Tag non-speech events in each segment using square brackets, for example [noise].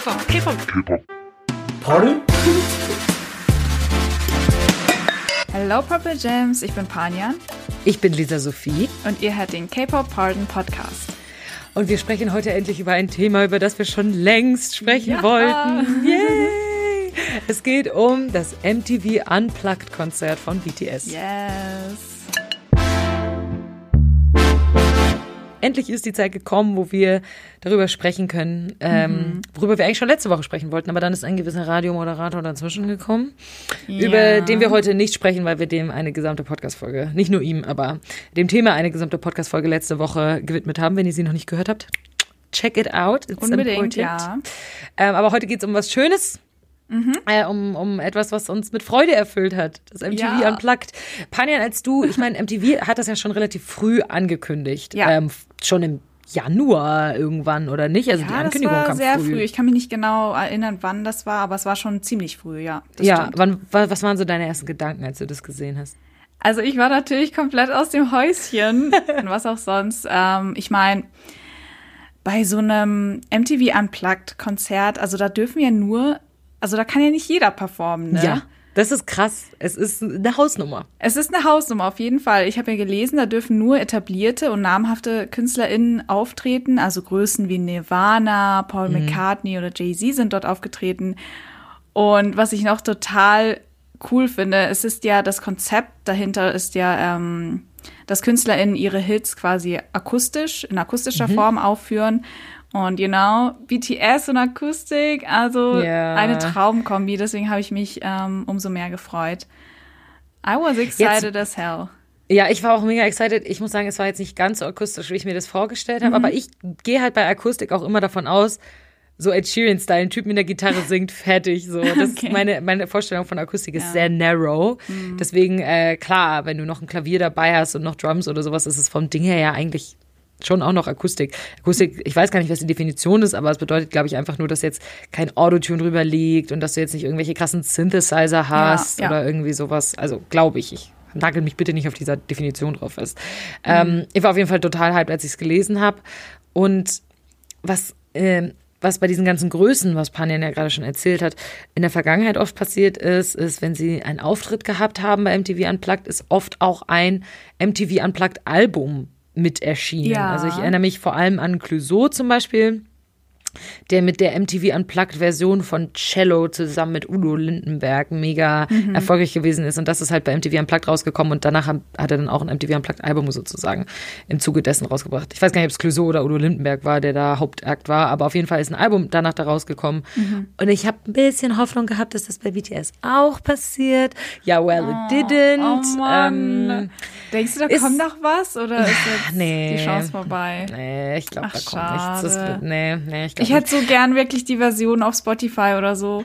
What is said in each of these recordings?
K-Pop, K-Pop. K-Pop. Pardon? Hello Purple Gems, ich bin Panjan. Ich bin Lisa Sophie. Und ihr hört den K-Pop Pardon Podcast. Und wir sprechen heute endlich über ein Thema, über das wir schon längst sprechen ja. wollten. Yay! Es geht um das MTV Unplugged Konzert von BTS. Yes. Endlich ist die Zeit gekommen, wo wir darüber sprechen können, ähm, mhm. worüber wir eigentlich schon letzte Woche sprechen wollten, aber dann ist ein gewisser Radiomoderator dazwischen gekommen, ja. über den wir heute nicht sprechen, weil wir dem eine gesamte Podcast-Folge, nicht nur ihm, aber dem Thema eine gesamte Podcast-Folge letzte Woche gewidmet haben. Wenn ihr sie noch nicht gehört habt, check it out. It's Unbedingt, important. ja. Ähm, aber heute geht es um was Schönes. Mhm. Äh, um, um etwas, was uns mit Freude erfüllt hat. Das MTV ja. Unplugged. Panjan, als du, ich meine, MTV hat das ja schon relativ früh angekündigt. Ja. Ähm, schon im Januar irgendwann oder nicht? Also ja, die Ankündigung das war kam sehr früh. früh. Ich kann mich nicht genau erinnern, wann das war, aber es war schon ziemlich früh, ja. ja, wann, was waren so deine ersten Gedanken, als du das gesehen hast? Also ich war natürlich komplett aus dem Häuschen [laughs] und was auch sonst. Ähm, ich meine, bei so einem MTV Unplugged Konzert, also da dürfen ja nur, also da kann ja nicht jeder performen, ne? Ja. Das ist krass. Es ist eine Hausnummer. Es ist eine Hausnummer, auf jeden Fall. Ich habe ja gelesen, da dürfen nur etablierte und namhafte KünstlerInnen auftreten. Also Größen wie Nirvana, Paul mhm. McCartney oder Jay-Z sind dort aufgetreten. Und was ich noch total cool finde, es ist ja das Konzept dahinter ist ja, ähm, dass KünstlerInnen ihre Hits quasi akustisch, in akustischer mhm. Form aufführen und genau, BTS und Akustik, also yeah. eine Traumkombi. Deswegen habe ich mich ähm, umso mehr gefreut. I was excited jetzt, as hell. Ja, ich war auch mega excited. Ich muss sagen, es war jetzt nicht ganz so akustisch, wie ich mir das vorgestellt habe. Mhm. Aber ich gehe halt bei Akustik auch immer davon aus, so Ed Sheeran-Style, ein Typ mit der Gitarre [laughs] singt, fertig. So, das okay. meine, meine Vorstellung von Akustik ist ja. sehr narrow. Mhm. Deswegen, äh, klar, wenn du noch ein Klavier dabei hast und noch Drums oder sowas, ist es vom Ding her ja eigentlich schon auch noch Akustik. Akustik, ich weiß gar nicht, was die Definition ist, aber es bedeutet, glaube ich, einfach nur, dass jetzt kein Autotune drüber liegt und dass du jetzt nicht irgendwelche krassen Synthesizer hast ja, ja. oder irgendwie sowas. Also glaube ich, ich nagel mich bitte nicht auf dieser Definition drauf fest. Mhm. Ähm, ich war auf jeden Fall total hyped, als ich es gelesen habe. Und was, äh, was bei diesen ganzen Größen, was Panjan ja gerade schon erzählt hat, in der Vergangenheit oft passiert ist, ist, wenn sie einen Auftritt gehabt haben bei MTV Unplugged, ist oft auch ein MTV Unplugged Album mit erschienen. Ja. Also ich erinnere mich vor allem an Clouseau zum Beispiel der mit der MTV Unplugged-Version von Cello zusammen mit Udo Lindenberg mega mhm. erfolgreich gewesen ist. Und das ist halt bei MTV Unplugged rausgekommen und danach hat er dann auch ein MTV Unplugged-Album sozusagen im Zuge dessen rausgebracht. Ich weiß gar nicht, ob es Clouseau oder Udo Lindenberg war, der da Hauptakt war, aber auf jeden Fall ist ein Album danach da rausgekommen. Mhm. Und ich habe ein bisschen Hoffnung gehabt, dass das bei BTS auch passiert. Ja, well, oh, it didn't. Oh ähm, Denkst du, da ist, kommt noch was oder ist jetzt nee, die Chance vorbei? Nee, ich glaube, da kommt schade. nichts. Das, nee, nee, ich ich hätte so gern wirklich die Version auf Spotify oder so.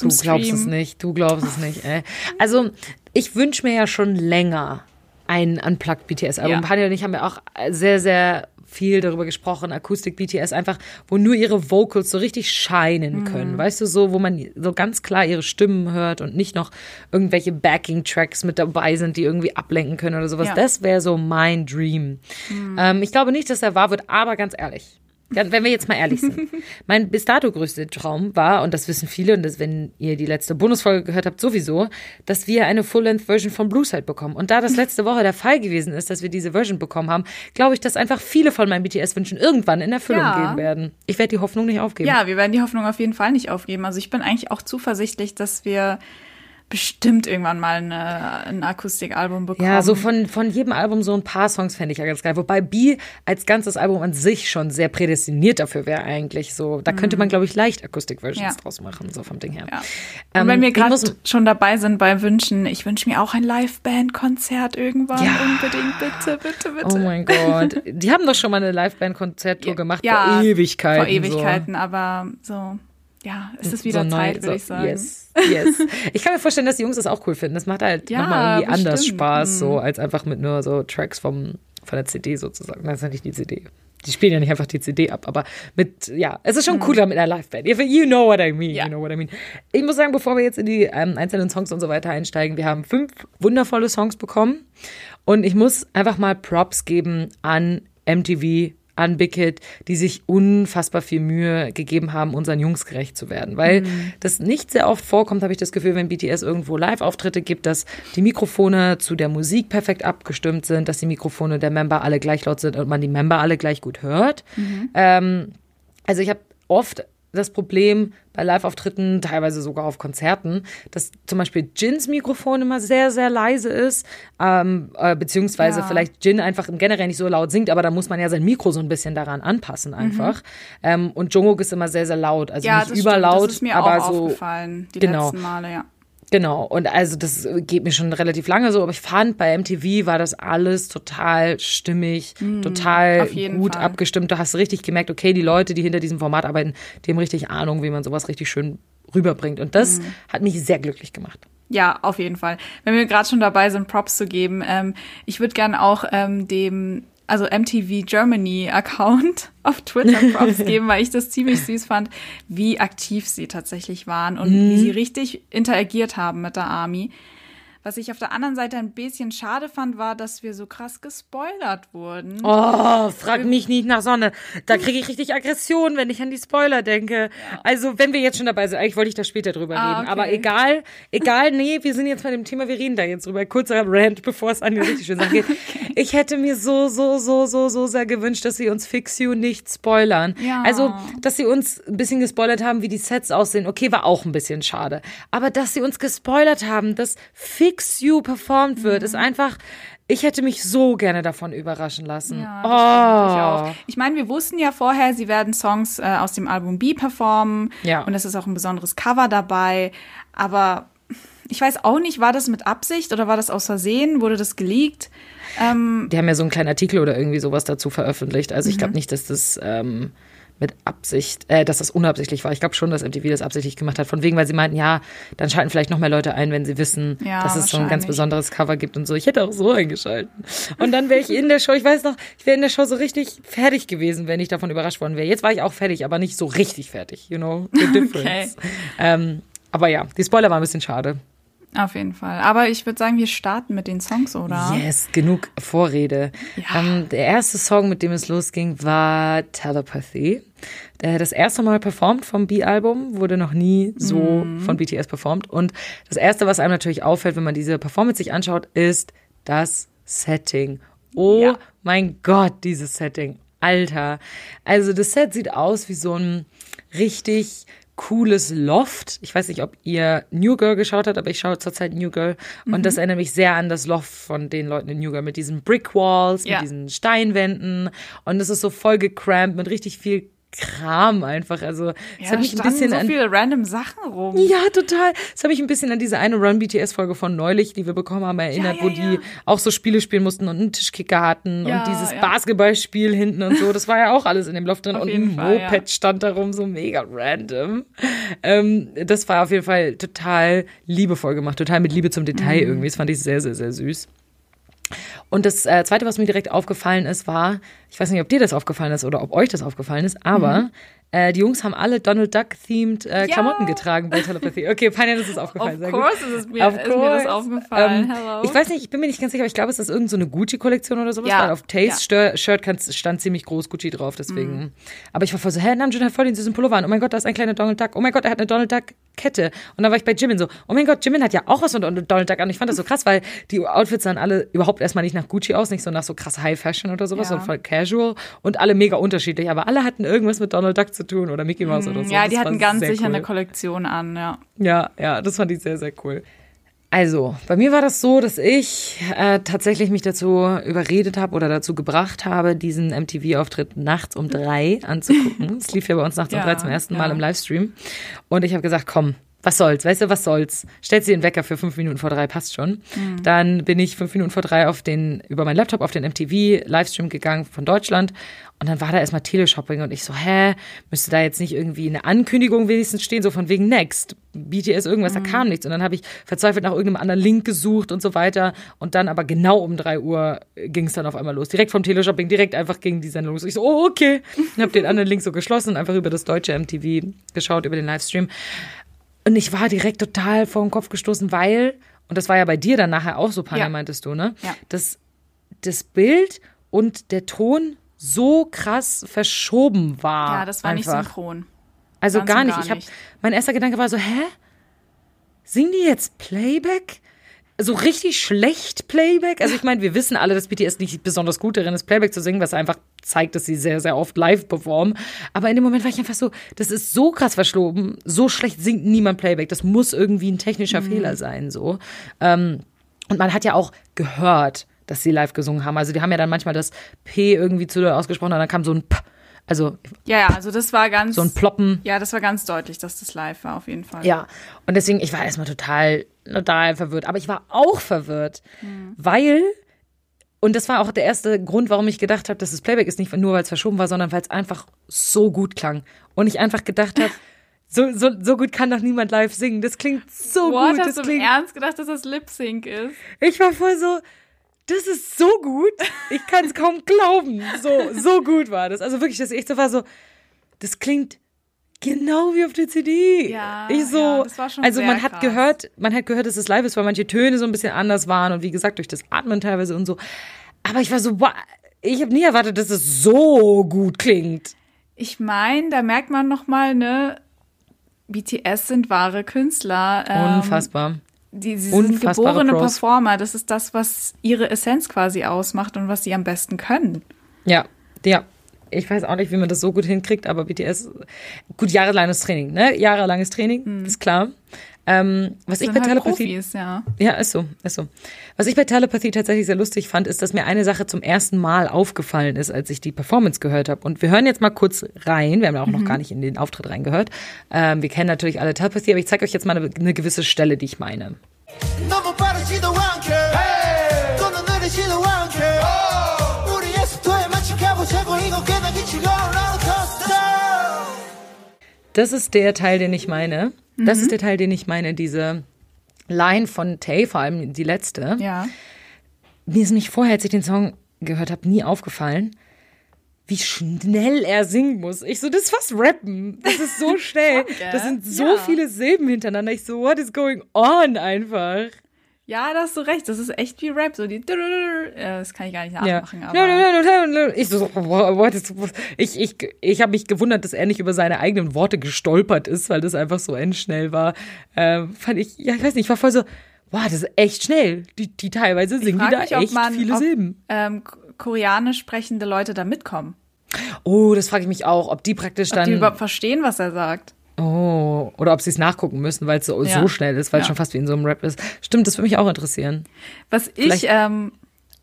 du glaubst es nicht, du glaubst es nicht, ey. Also, ich wünsche mir ja schon länger ein Unplugged BTS-Album. Ja. Hanya und ich haben ja auch sehr, sehr viel darüber gesprochen, Akustik BTS einfach, wo nur ihre Vocals so richtig scheinen mhm. können. Mhm. Weißt du, so, wo man so ganz klar ihre Stimmen hört und nicht noch irgendwelche Backing-Tracks mit dabei sind, die irgendwie ablenken können oder sowas. Ja. Das wäre so mein Dream. Mhm. Ähm, ich glaube nicht, dass er wahr wird, aber ganz ehrlich, wenn wir jetzt mal ehrlich sind. [laughs] mein bis dato größter Traum war, und das wissen viele, und das, wenn ihr die letzte Bonusfolge gehört habt, sowieso, dass wir eine Full-Length-Version von Blueside bekommen. Und da das letzte Woche der Fall gewesen ist, dass wir diese Version bekommen haben, glaube ich, dass einfach viele von meinen BTS-Wünschen irgendwann in Erfüllung ja. gehen werden. Ich werde die Hoffnung nicht aufgeben. Ja, wir werden die Hoffnung auf jeden Fall nicht aufgeben. Also ich bin eigentlich auch zuversichtlich, dass wir bestimmt irgendwann mal eine, ein Akustikalbum bekommen. Ja, so von, von jedem Album so ein paar Songs fände ich ja ganz geil. Wobei B als ganzes Album an sich schon sehr prädestiniert dafür wäre eigentlich. So, da könnte man, mhm. glaube ich, leicht Akustik-Versions ja. draus machen, so vom Ding her. Ja. Und ähm, wenn wir gerade schon dabei sind bei Wünschen, ich wünsche mir auch ein Live-Band-Konzert irgendwann. Ja. Unbedingt, bitte, bitte, bitte. Oh mein Gott. Die haben doch schon mal eine Live-Band-Konzerttour gemacht ja, vor Ewigkeiten. Vor Ewigkeiten, so. aber so ja, ist es wieder so Zeit, neu, würde ich sagen. Yes, yes. Ich kann mir vorstellen, dass die Jungs das auch cool finden. Das macht halt ja, nochmal irgendwie bestimmt. anders Spaß, so mhm. als einfach mit nur so Tracks vom, von der CD sozusagen. Das ist ja nicht die CD. Die spielen ja nicht einfach die CD ab, aber mit, ja, es ist schon mhm. cooler mit einer Liveband. You know what I mean, ja. you know what I mean. Ich muss sagen, bevor wir jetzt in die ähm, einzelnen Songs und so weiter einsteigen, wir haben fünf wundervolle Songs bekommen und ich muss einfach mal Props geben an MTV an Big Hit, die sich unfassbar viel Mühe gegeben haben, unseren Jungs gerecht zu werden. Weil mhm. das nicht sehr oft vorkommt, habe ich das Gefühl, wenn BTS irgendwo Live-Auftritte gibt, dass die Mikrofone zu der Musik perfekt abgestimmt sind, dass die Mikrofone der Member alle gleich laut sind und man die Member alle gleich gut hört. Mhm. Ähm, also ich habe oft das Problem bei Live-Auftritten, teilweise sogar auf Konzerten, dass zum Beispiel Jins Mikrofon immer sehr, sehr leise ist, ähm, äh, beziehungsweise ja. vielleicht Jin einfach im Generell nicht so laut singt, aber da muss man ja sein Mikro so ein bisschen daran anpassen einfach. Mhm. Ähm, und Jungkook ist immer sehr, sehr laut, also ja, nicht überlaut, das ist mir aber auch so. Aufgefallen, die genau. letzten Male, ja. Genau, und also das geht mir schon relativ lange so, aber ich fand, bei MTV war das alles total stimmig, mm, total gut Fall. abgestimmt. Du hast richtig gemerkt, okay, die Leute, die hinter diesem Format arbeiten, die haben richtig Ahnung, wie man sowas richtig schön rüberbringt. Und das mm. hat mich sehr glücklich gemacht. Ja, auf jeden Fall. Wenn wir gerade schon dabei sind, Props zu geben, ähm, ich würde gerne auch ähm, dem also MTV Germany Account [laughs] auf Twitter Props [laughs] geben, weil ich das ziemlich süß fand, wie aktiv sie tatsächlich waren und mhm. wie sie richtig interagiert haben mit der Army. Was ich auf der anderen Seite ein bisschen schade fand, war, dass wir so krass gespoilert wurden. Oh, frag mich nicht nach Sonne. Da kriege ich richtig Aggression, wenn ich an die Spoiler denke. Ja. Also, wenn wir jetzt schon dabei sind, eigentlich wollte ich da später drüber ah, reden. Okay. Aber egal, egal, nee, wir sind jetzt bei dem Thema, wir reden da jetzt drüber. Kurzer Rant, bevor es an die richtig schöne Sache geht. [laughs] okay. Ich hätte mir so, so, so, so, so sehr gewünscht, dass sie uns Fix You nicht spoilern. Ja. Also, dass sie uns ein bisschen gespoilert haben, wie die Sets aussehen. Okay, war auch ein bisschen schade. Aber dass sie uns gespoilert haben, dass Fix Fix You performt wird, mhm. ist einfach, ich hätte mich so gerne davon überraschen lassen. Ja, oh. ich. Ich meine, wir wussten ja vorher, sie werden Songs äh, aus dem Album B performen. Ja. Und es ist auch ein besonderes Cover dabei. Aber ich weiß auch nicht, war das mit Absicht oder war das aus Versehen? Wurde das geleakt? Ähm, Die haben ja so einen kleinen Artikel oder irgendwie sowas dazu veröffentlicht. Also ich glaube mhm. nicht, dass das ähm, mit Absicht, äh, dass das unabsichtlich war. Ich glaube schon, dass MTV das absichtlich gemacht hat. Von wegen, weil sie meinten, ja, dann schalten vielleicht noch mehr Leute ein, wenn sie wissen, ja, dass es so ein ganz besonderes Cover gibt und so. Ich hätte auch so eingeschalten. Und dann wäre ich in der Show, ich weiß noch, ich wäre in der Show so richtig fertig gewesen, wenn ich davon überrascht worden wäre. Jetzt war ich auch fertig, aber nicht so richtig fertig, you know, the [laughs] difference. Okay. Ähm, aber ja, die Spoiler waren ein bisschen schade. Auf jeden Fall. Aber ich würde sagen, wir starten mit den Songs, oder? Yes, genug Vorrede. Ja. Ähm, der erste Song, mit dem es losging, war Telepathy. Das erste Mal performt vom B-Album, wurde noch nie so mm. von BTS performt. Und das erste, was einem natürlich auffällt, wenn man diese Performance sich anschaut, ist das Setting. Oh ja. mein Gott, dieses Setting. Alter. Also das Set sieht aus wie so ein richtig cooles Loft. Ich weiß nicht, ob ihr New Girl geschaut habt, aber ich schaue zurzeit New Girl. Und mhm. das erinnert mich sehr an das Loft von den Leuten in New Girl mit diesen Brick Walls, ja. mit diesen Steinwänden. Und es ist so voll gecrampt mit richtig viel Kram einfach. Also ja, es hat mich ein bisschen so an viele random Sachen rum. Ja, total. Es hat mich ein bisschen an diese eine Run BTS Folge von neulich, die wir bekommen haben, erinnert, ja, ja, wo die auch so Spiele spielen mussten und einen Tischkicker hatten und dieses Basketballspiel hinten und so. Das war ja auch alles in dem Loft drin und ein Fall, Moped stand darum, so mega random. Ähm, das war auf jeden Fall total liebevoll gemacht, total mit Liebe zum Detail mhm. irgendwie. Das fand ich sehr, sehr, sehr süß. Und das äh, Zweite, was mir direkt aufgefallen ist, war, ich weiß nicht, ob dir das aufgefallen ist oder ob euch das aufgefallen ist, aber mhm. Äh, die Jungs haben alle Donald Duck-themed äh, ja. Klamotten getragen bei Telepathy. Okay, Pania, das ist aufgefallen. Of course ist, es mir, of ist mir das aufgefallen. Ähm, ich weiß nicht, ich bin mir nicht ganz sicher, aber ich glaube, es ist irgendeine so Gucci-Kollektion oder sowas. Ja. Weil auf Taste ja. Shirt stand ziemlich groß Gucci drauf, deswegen. Mhm. Aber ich war voll so, hä, Namjoon hat voll den süßen Pullover an. Oh mein Gott, da ist ein kleiner Donald Duck. Oh mein Gott, er hat eine Donald Duck Kette. Und dann war ich bei Jimin so, oh mein Gott, Jimin hat ja auch was von Donald Duck an. Und ich fand das so krass, weil die Outfits sahen alle überhaupt erstmal nicht nach Gucci aus, nicht so nach so krass High Fashion oder sowas, ja. sondern voll casual und alle mega unterschiedlich. Aber alle hatten irgendwas mit Donald Duck zu tun oder Mickey Mouse Mouse oder so. Ja, die das hatten ganz sicher cool. eine Kollektion an, ja. Ja, ja, das fand ich sehr, sehr cool. Also, bei mir war das so, dass ich äh, tatsächlich mich dazu überredet habe oder dazu gebracht habe, diesen MTV-Auftritt nachts um drei anzugucken. [laughs] Es lief ja bei uns nachts ja, um drei zum ersten Mal im Livestream. Und ich habe gesagt, komm, was soll's, weißt du, was soll's? Stellst dir den Wecker für fünf Minuten vor drei, passt schon. Mhm. Dann bin ich fünf Minuten vor drei auf den, über meinen Laptop auf den MTV-Livestream gegangen von Deutschland und dann war da erstmal Teleshopping und ich so, hä, müsste da jetzt nicht irgendwie eine Ankündigung wenigstens stehen, so von wegen Next, BTS irgendwas, mhm. da kam nichts. Und dann habe ich verzweifelt nach irgendeinem anderen Link gesucht und so weiter. Und dann aber genau um drei Uhr ging es dann auf einmal los. Direkt vom Teleshopping, direkt einfach gegen die Sendung los. Ich so, oh, okay. Und habe den anderen Link so geschlossen und einfach über das deutsche MTV geschaut, über den Livestream. Und ich war direkt total vor den Kopf gestoßen, weil, und das war ja bei dir dann nachher auch so, Panja, ja. meintest du, ne? Ja. Das, das Bild und der Ton so krass verschoben war. Ja, das war nicht einfach. synchron. Also Ganz gar nicht. gar Ich hab, nicht. mein erster Gedanke war so, hä? Singen die jetzt Playback? So richtig schlecht Playback? Also ich meine, wir wissen alle, dass BTS nicht besonders gut darin ist, Playback zu singen, was einfach zeigt, dass sie sehr, sehr oft live performen. Aber in dem Moment war ich einfach so, das ist so krass verschloben, so schlecht singt niemand Playback. Das muss irgendwie ein technischer Mhm. Fehler sein, so. Ähm, und man hat ja auch gehört, dass sie live gesungen haben. Also die haben ja dann manchmal das P irgendwie zu ausgesprochen und dann kam so ein P. Also Ja, ja, also das war ganz. so ein Ploppen. ja, das war ganz deutlich, dass das live war, auf jeden Fall. Ja, und deswegen, ich war erstmal total, total verwirrt. Aber ich war auch verwirrt, weil, und das war auch der erste Grund, warum ich gedacht habe, dass es Playback ist, nicht nur, weil es verschoben war, sondern weil es einfach so gut klang. Und ich einfach gedacht habe, so, so, so gut kann doch niemand live singen. Das klingt so What, gut. hast Das du im klingt, Ernst gedacht, dass das Lip Sync ist? ich war voll so, das ist so gut. Ich kann es kaum glauben. So, so gut war das. Also wirklich, dass ich so war so, das klingt genau wie auf der CD. Ja, ich so, ja, das war schon also man hat krass. gehört, man hat gehört, dass es live ist, weil manche Töne so ein bisschen anders waren und wie gesagt durch das Atmen teilweise und so. Aber ich war so, wow, ich habe nie erwartet, dass es so gut klingt. Ich meine, da merkt man noch mal, ne, BTS sind wahre Künstler. Ähm, Unfassbar. Die, sie sind Unfassbare geborene Pros. Performer. Das ist das, was ihre Essenz quasi ausmacht und was sie am besten können. Ja, ja. Ich weiß auch nicht, wie man das so gut hinkriegt, aber BTS, gut, jahrelanges Training, ne? Jahrelanges Training, ist klar. Ähm, was ich bei halt Telepathie Profis, ja. Ja, ist so, ist so. Was ich bei Telepathie tatsächlich sehr lustig fand, ist, dass mir eine Sache zum ersten Mal aufgefallen ist, als ich die Performance gehört habe. Und wir hören jetzt mal kurz rein. Wir haben ja auch noch gar nicht in den Auftritt reingehört. Ähm, wir kennen natürlich alle Telepathie, aber ich zeige euch jetzt mal eine, eine gewisse Stelle, die ich meine. 너 Das ist der Teil, den ich meine. Das ist der Teil, den ich meine, diese Line von Tay, vor allem die letzte. Ja. mir ist nicht vorher, als ich den Song gehört habe, nie aufgefallen, wie schnell er singen muss. Ich so, das ist fast Rappen. Das ist so [laughs] schnell. Das sind so Ja. viele Silben hintereinander. Ich so, what is going on einfach? Ja, da hast du recht. Das ist echt wie Rap. So die. Ja, das kann ich gar nicht Ja. nachmachen. Aber Ich so, ich, ich, ich habe mich gewundert, dass er nicht über seine eigenen Worte gestolpert ist, weil das einfach so endschnell war. Ähm, fand ich, ja, ich weiß nicht, ich war voll so, wow, das ist echt schnell. Die, die teilweise singen die da mich, ob echt man- viele ob- Silben. ähm, koreanisch sprechende Leute da mitkommen. Oh, das frage ich mich auch, ob die praktisch Ob dann. die überhaupt verstehen, was er sagt. Oh, oder ob sie es nachgucken müssen, weil es so, Ja. so schnell ist, weil es Ja. schon fast wie in so einem Rap ist. Stimmt, das würde mich auch interessieren. Was Vielleicht- ich, ähm,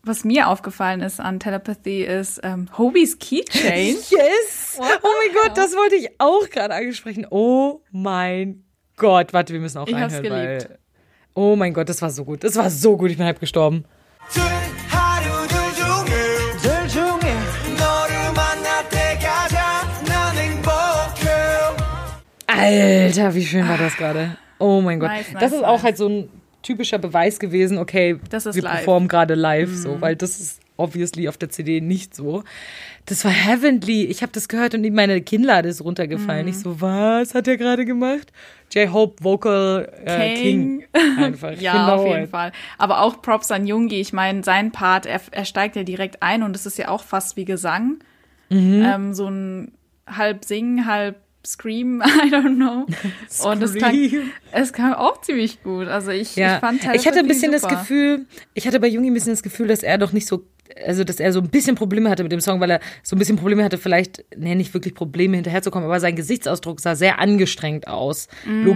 was mir aufgefallen ist an Telepathy ist ähm, Hobies Keychain. [laughs] Yes! Oh mein Gott, das wollte ich auch gerade angesprochen. Oh mein Gott. Warte, wir müssen auch Ich hab's reinhören, geliebt. weil. Oh mein Gott, das war so gut. Das war so gut, ich bin halb gestorben. Alter, wie schön war das gerade. Oh mein Gott. Nice, nice, das ist auch nice. halt so ein typischer Beweis gewesen, okay, wir live. Mhm. performen gerade live, so, weil das ist obviously auf der CD nicht so. Das war heavenly. Ich habe das gehört und meine Kinnlade ist runtergefallen. Mhm. Ich so, was hat er gerade gemacht? J-Hope Vocal äh, King. Einfach. [laughs] ja, genau. auf jeden Fall. Aber auch Props an Jungi. Ich meine, sein Part, er, er steigt ja direkt ein und es ist ja auch fast wie Gesang. Mhm. Ähm, so ein halb Singen, halb Scream, [laughs] I don't know. [laughs] Und es Scream. es klang auch ziemlich gut. Also ich, Ja, ich fand ich hatte ein bisschen das super. Gefühl, ich hatte bei Jungi ein bisschen das Gefühl, dass er doch nicht so, also dass er so ein bisschen Probleme hatte mit dem Song, weil er so ein bisschen Probleme hatte, vielleicht, nee, nicht wirklich Probleme hinterherzukommen, aber sein Gesichtsausdruck sah sehr angestrengt aus,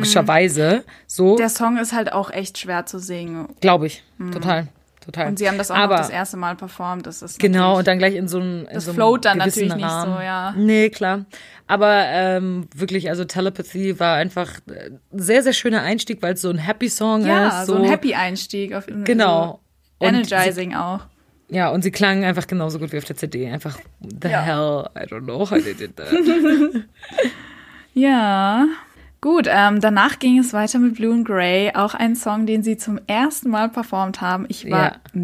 logischerweise. So, Mm. Der Song ist halt auch echt schwer zu singen. glaube ich, total, total. Und sie haben das auch aber, noch das erste Mal performt. Das ist Genau, und dann gleich in so einem. in Das so einem float dann natürlich nicht Rahmen. so, ja. Nee, klar. Aber ähm, wirklich, also Telepathy war einfach äh, sehr, sehr schöner Einstieg, weil es so ein Happy-Song Ja, ist. so ein Happy-Einstieg. auf- Genau. So energizing auch. Ja, und sie klangen einfach genauso gut wie auf der CD. Einfach, the Ja. hell, I don't know how they did that. [laughs] Ja. Gut, ähm, danach ging es weiter mit Blue and Grey, auch ein Song, den sie zum ersten Mal performt haben. Ich war Ja.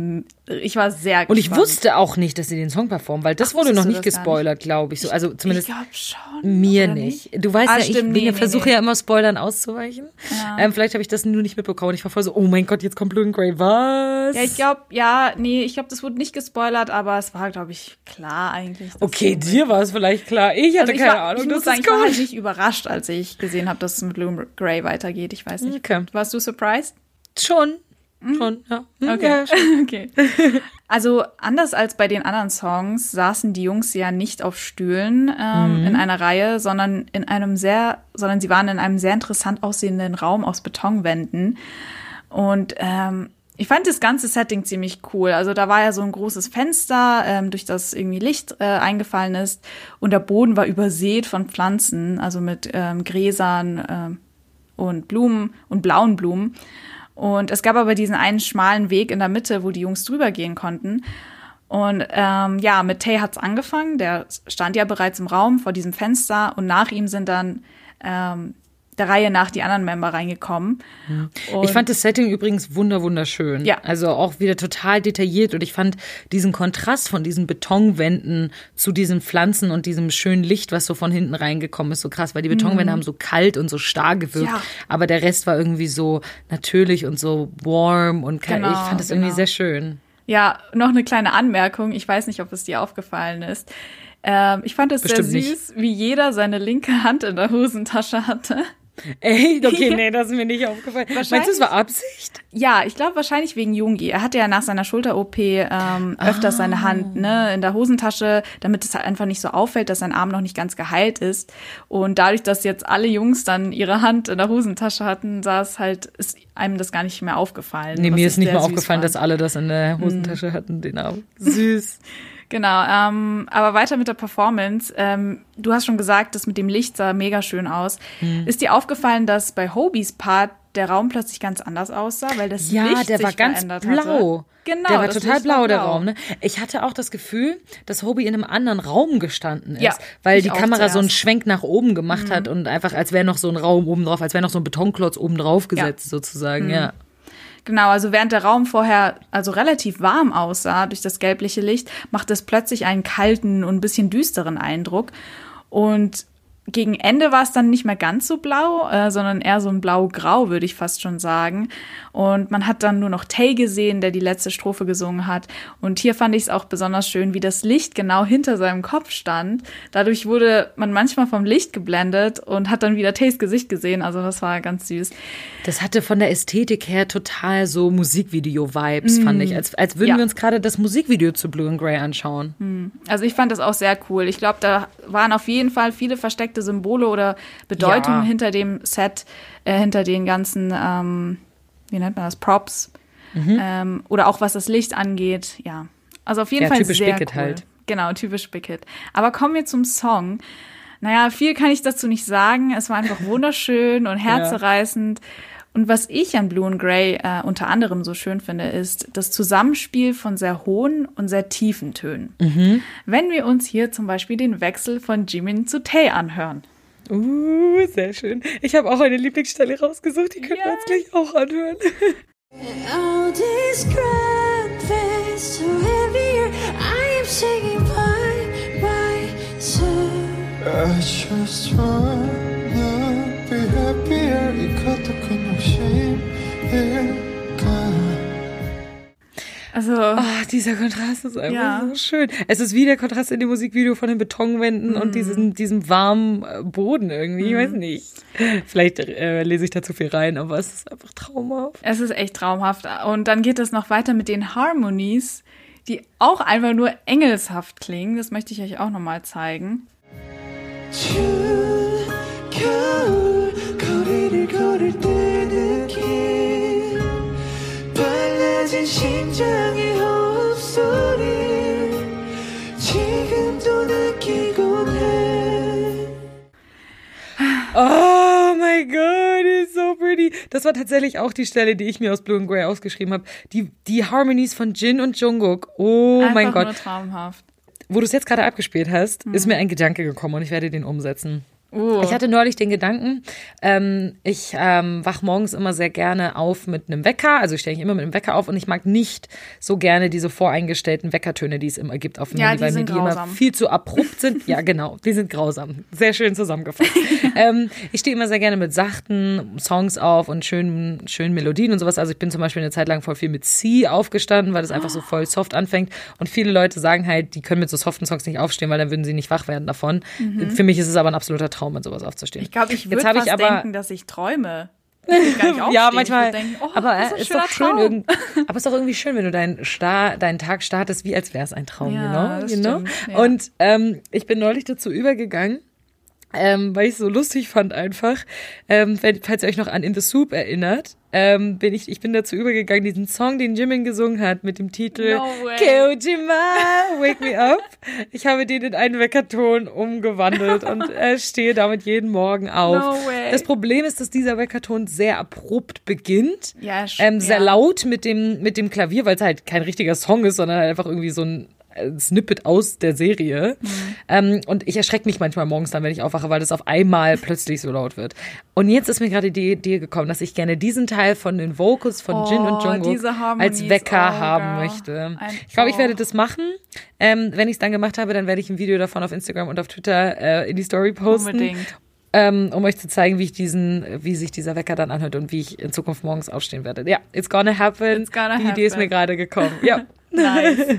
Ich war sehr gespannt. Und ich wusste auch nicht, dass sie den Song performen, weil das Ach, wurde noch nicht das gespoilert, glaube ich. So, also zumindest ich glaube schon. mir nicht. Du weißt Ah, ja, ich stimmt, bin nee, ja, nee, versuche nee. ja immer Spoilern auszuweichen. Ähm, vielleicht habe ich das nur nicht mitbekommen. Ich war voll so, oh mein Gott, jetzt kommt Blue and Grey, was? Ja, ich glaube, ja, nee, ich glaube, das wurde nicht gespoilert, aber es war, glaube ich, klar eigentlich. okay, so dir war es vielleicht klar. Ich hatte Also ich keine war, Ahnung, ich dass sagen, es ich war halt nicht überrascht, als ich gesehen habe, dass es mit Blue Grey weitergeht. Ich weiß nicht. Okay. Warst du surprised? Schon. Schon, ja. Hm, Okay. Ja, schon. [laughs] okay. Also anders als bei den anderen Songs saßen die Jungs ja nicht auf Stühlen ähm, in einer Reihe, sondern in einem sehr, sondern sie waren in einem sehr interessant aussehenden Raum aus Betonwänden. Und ähm, ich fand das ganze Setting ziemlich cool. Also da war ja so ein großes Fenster, ähm, durch das irgendwie Licht äh, eingefallen ist. Und der Boden war übersät von Pflanzen, also mit ähm, Gräsern ähm, und Blumen und blauen Blumen. Und es gab aber diesen einen schmalen Weg in der Mitte, wo die Jungs drüber gehen konnten. Und ähm, ja, mit Tay hat's angefangen. Der stand ja bereits im Raum vor diesem Fenster und nach ihm sind dann ähm, der Reihe nach die anderen Member reingekommen. Und Ich fand das Setting übrigens wunder wunderschön. Ja. Also auch wieder total detailliert und ich fand diesen Kontrast von diesen Betonwänden zu diesen Pflanzen und diesem schönen Licht, was so von hinten reingekommen ist, so krass, weil die Betonwände haben so kalt und so starr gewirkt, Mhm. Ja. aber der Rest war irgendwie so natürlich und so warm und. Genau, ich fand das irgendwie genau. sehr schön. Ja, noch eine kleine Anmerkung. Ich weiß nicht, ob es dir aufgefallen ist. Ähm, ich fand es sehr süß, wie jeder seine linke Hand in der Hosentasche hatte. Ey, [laughs] okay, nee, das ist mir nicht aufgefallen. Meinst du, es war Absicht? Ja, ich glaube wahrscheinlich wegen Jungi. Er hatte ja nach seiner Schulter-OP ähm, öfters seine Hand ne, in der Hosentasche, damit es halt einfach nicht so auffällt, dass sein Arm noch nicht ganz geheilt ist. Und dadurch, dass jetzt alle Jungs dann ihre Hand in der Hosentasche hatten, sah es halt, ist einem das gar nicht mehr aufgefallen. Nee, mir ist nicht mal süß aufgefallen, fand. dass alle das in der Hosentasche hatten, den Arm. Süß. Genau, ähm, aber weiter mit der Performance. Ähm, du hast schon gesagt, das mit dem Licht sah mega schön aus. Hm. Ist dir aufgefallen, dass bei Hobies Part der Raum plötzlich ganz anders aussah, weil das Ja, Licht der war ganz blau. Hatte? Genau, der war total Licht blau, der Raum. Ne? Ich hatte auch das Gefühl, dass Hobie in einem anderen Raum gestanden ist, Ja, weil die Kamera so einen zuerst. Mhm. Schwenk nach oben gemacht hat und einfach, als wäre noch so ein Raum oben drauf, als wäre noch so ein Betonklotz oben drauf gesetzt, sozusagen. Mhm. Ja. Genau, also während der Raum vorher also relativ warm aussah durch das gelbliche Licht, macht es plötzlich einen kalten und ein bisschen düsteren Eindruck. Und gegen Ende war es dann nicht mehr ganz so blau, äh, sondern eher so ein blau-grau, würde ich fast schon sagen. Und man hat dann nur noch Tay gesehen, der die letzte Strophe gesungen hat. Und hier fand ich es auch besonders schön, wie das Licht genau hinter seinem Kopf stand. Dadurch wurde man manchmal vom Licht geblendet und hat dann wieder Tays Gesicht gesehen. Also das war ganz süß. Das hatte von der Ästhetik her total so Musikvideo-Vibes, fand ich. Als, als würden. Ja. wir uns gerade das Musikvideo zu Blue and Grey anschauen. Also ich fand das auch sehr cool. Ich glaube, da waren auf jeden Fall viele versteckte Symbole oder Bedeutungen Ja. hinter dem Set, äh, hinter den ganzen, ähm, wie nennt man das, Props. Mhm. Ähm, oder auch was das Licht angeht. Ja, also auf jeden Ja, Fall typisch sehr Bickett cool. halt. Genau, typisch Bickett. Aber kommen wir zum Song. Naja, viel kann ich dazu nicht sagen. Es war einfach [laughs] wunderschön und herzerreißend. Und was ich an Blue and Grey äh, unter anderem so schön finde, ist das Zusammenspiel von sehr hohen und sehr tiefen Tönen. Mhm. Wenn wir uns hier zum Beispiel den Wechsel von Jimin zu Tae anhören. Uh, sehr schön. Ich habe auch eine Lieblingsstelle rausgesucht, die können wir uns gleich auch anhören. [laughs] All this grand face so heavier. I am shaking by myself. I just wanna Also, Ah, dieser Kontrast ist einfach Ja. so schön. Es ist wie der Kontrast in dem Musikvideo von den Betonwänden und diesem, diesem warmen äh, Boden irgendwie. Ich weiß nicht. Vielleicht äh, lese ich da zu viel rein, aber es ist einfach traumhaft. es ist echt traumhaft. Und dann geht es noch weiter mit den Harmonies, die auch einfach nur engelshaft klingen. Das möchte ich euch auch nochmal zeigen. 추 심장의 호흡소리 지금도 느끼곤 해 Oh mein Gott, ist so pretty. Das war tatsächlich auch die Stelle, die ich mir aus Blue and Grey ausgeschrieben habe. Die, die Harmonies von Jin und Jungkook. Oh einfach mein Gott. nur traumhaft. Wo du es jetzt gerade abgespielt hast, ist mir ein Gedanke gekommen und ich werde den umsetzen. Uh. Ich hatte neulich den Gedanken, ähm, ich ähm, wach morgens immer sehr gerne auf mit einem Wecker. Also ich stehe eigentlich immer mit einem Wecker auf und ich mag nicht so gerne diese voreingestellten Weckertöne, die es immer gibt auf dem Ja, Handy, die weil mir die immer viel zu abrupt sind. [laughs] Ja, genau, die sind grausam. Sehr schön zusammengefasst. [laughs] ähm, ich stehe immer sehr gerne mit sachten Songs auf und schönen, schönen Melodien und sowas. Also ich bin zum Beispiel eine Zeit lang voll viel mit C aufgestanden, weil das einfach so voll soft anfängt. Und viele Leute sagen halt, die können mit so soften Songs nicht aufstehen, weil dann würden sie nicht wach werden davon. Für mich ist es aber ein absoluter Traum, mit sowas aufzustehen. Ich glaube, ich würde fast ich aber- denken, dass ich träume. Ich [laughs] ja, manchmal. denken, oh, aber äh, ist ist doch schön Traum. irgend, aber ist doch irgendwie schön, wenn du deinen, Star, deinen Tag startest, wie als wäre es ein Traum, Ja, you know? You know? stimmt, ja. Und ähm, ich bin neulich dazu übergegangen, ähm, weil ich es so lustig fand einfach, ähm, wenn, falls ihr euch noch an In the Soup erinnert, ähm, bin ich, ich bin dazu übergegangen, diesen Song, den Jimin gesungen hat, mit dem Titel No. Kyojima, Wake Me Up. Ich habe den in einen Weckerton umgewandelt und [laughs] äh, stehe damit jeden Morgen auf. No way. Das Problem ist, dass dieser Weckerton sehr abrupt beginnt. Ja, Ähm, sehr ja. laut mit dem, mit dem Klavier, weil es halt kein richtiger Song ist, sondern halt einfach irgendwie so ein Snippet aus der Serie. Mhm. Ähm, und ich erschrecke mich manchmal morgens dann, wenn ich aufwache, weil das auf einmal plötzlich so laut wird. Und jetzt ist mir gerade die Idee gekommen, dass ich gerne diesen Teil von den Vocals von Jin und Oh, Jungkook als Wecker oh, haben girl. möchte. Ein- Ich glaube, ich oh. werde das machen. Ähm, wenn ich es dann gemacht habe, dann werde ich ein Video davon auf Instagram und auf Twitter äh, in die Story posten. Unbedingt. Ähm, um euch zu zeigen, wie ich diesen, wie sich dieser Wecker dann anhört und wie ich in Zukunft morgens aufstehen werde. Ja, it's gonna happen. It's gonna die Idee ist happen. mir gerade gekommen. Ja. [laughs] Nice.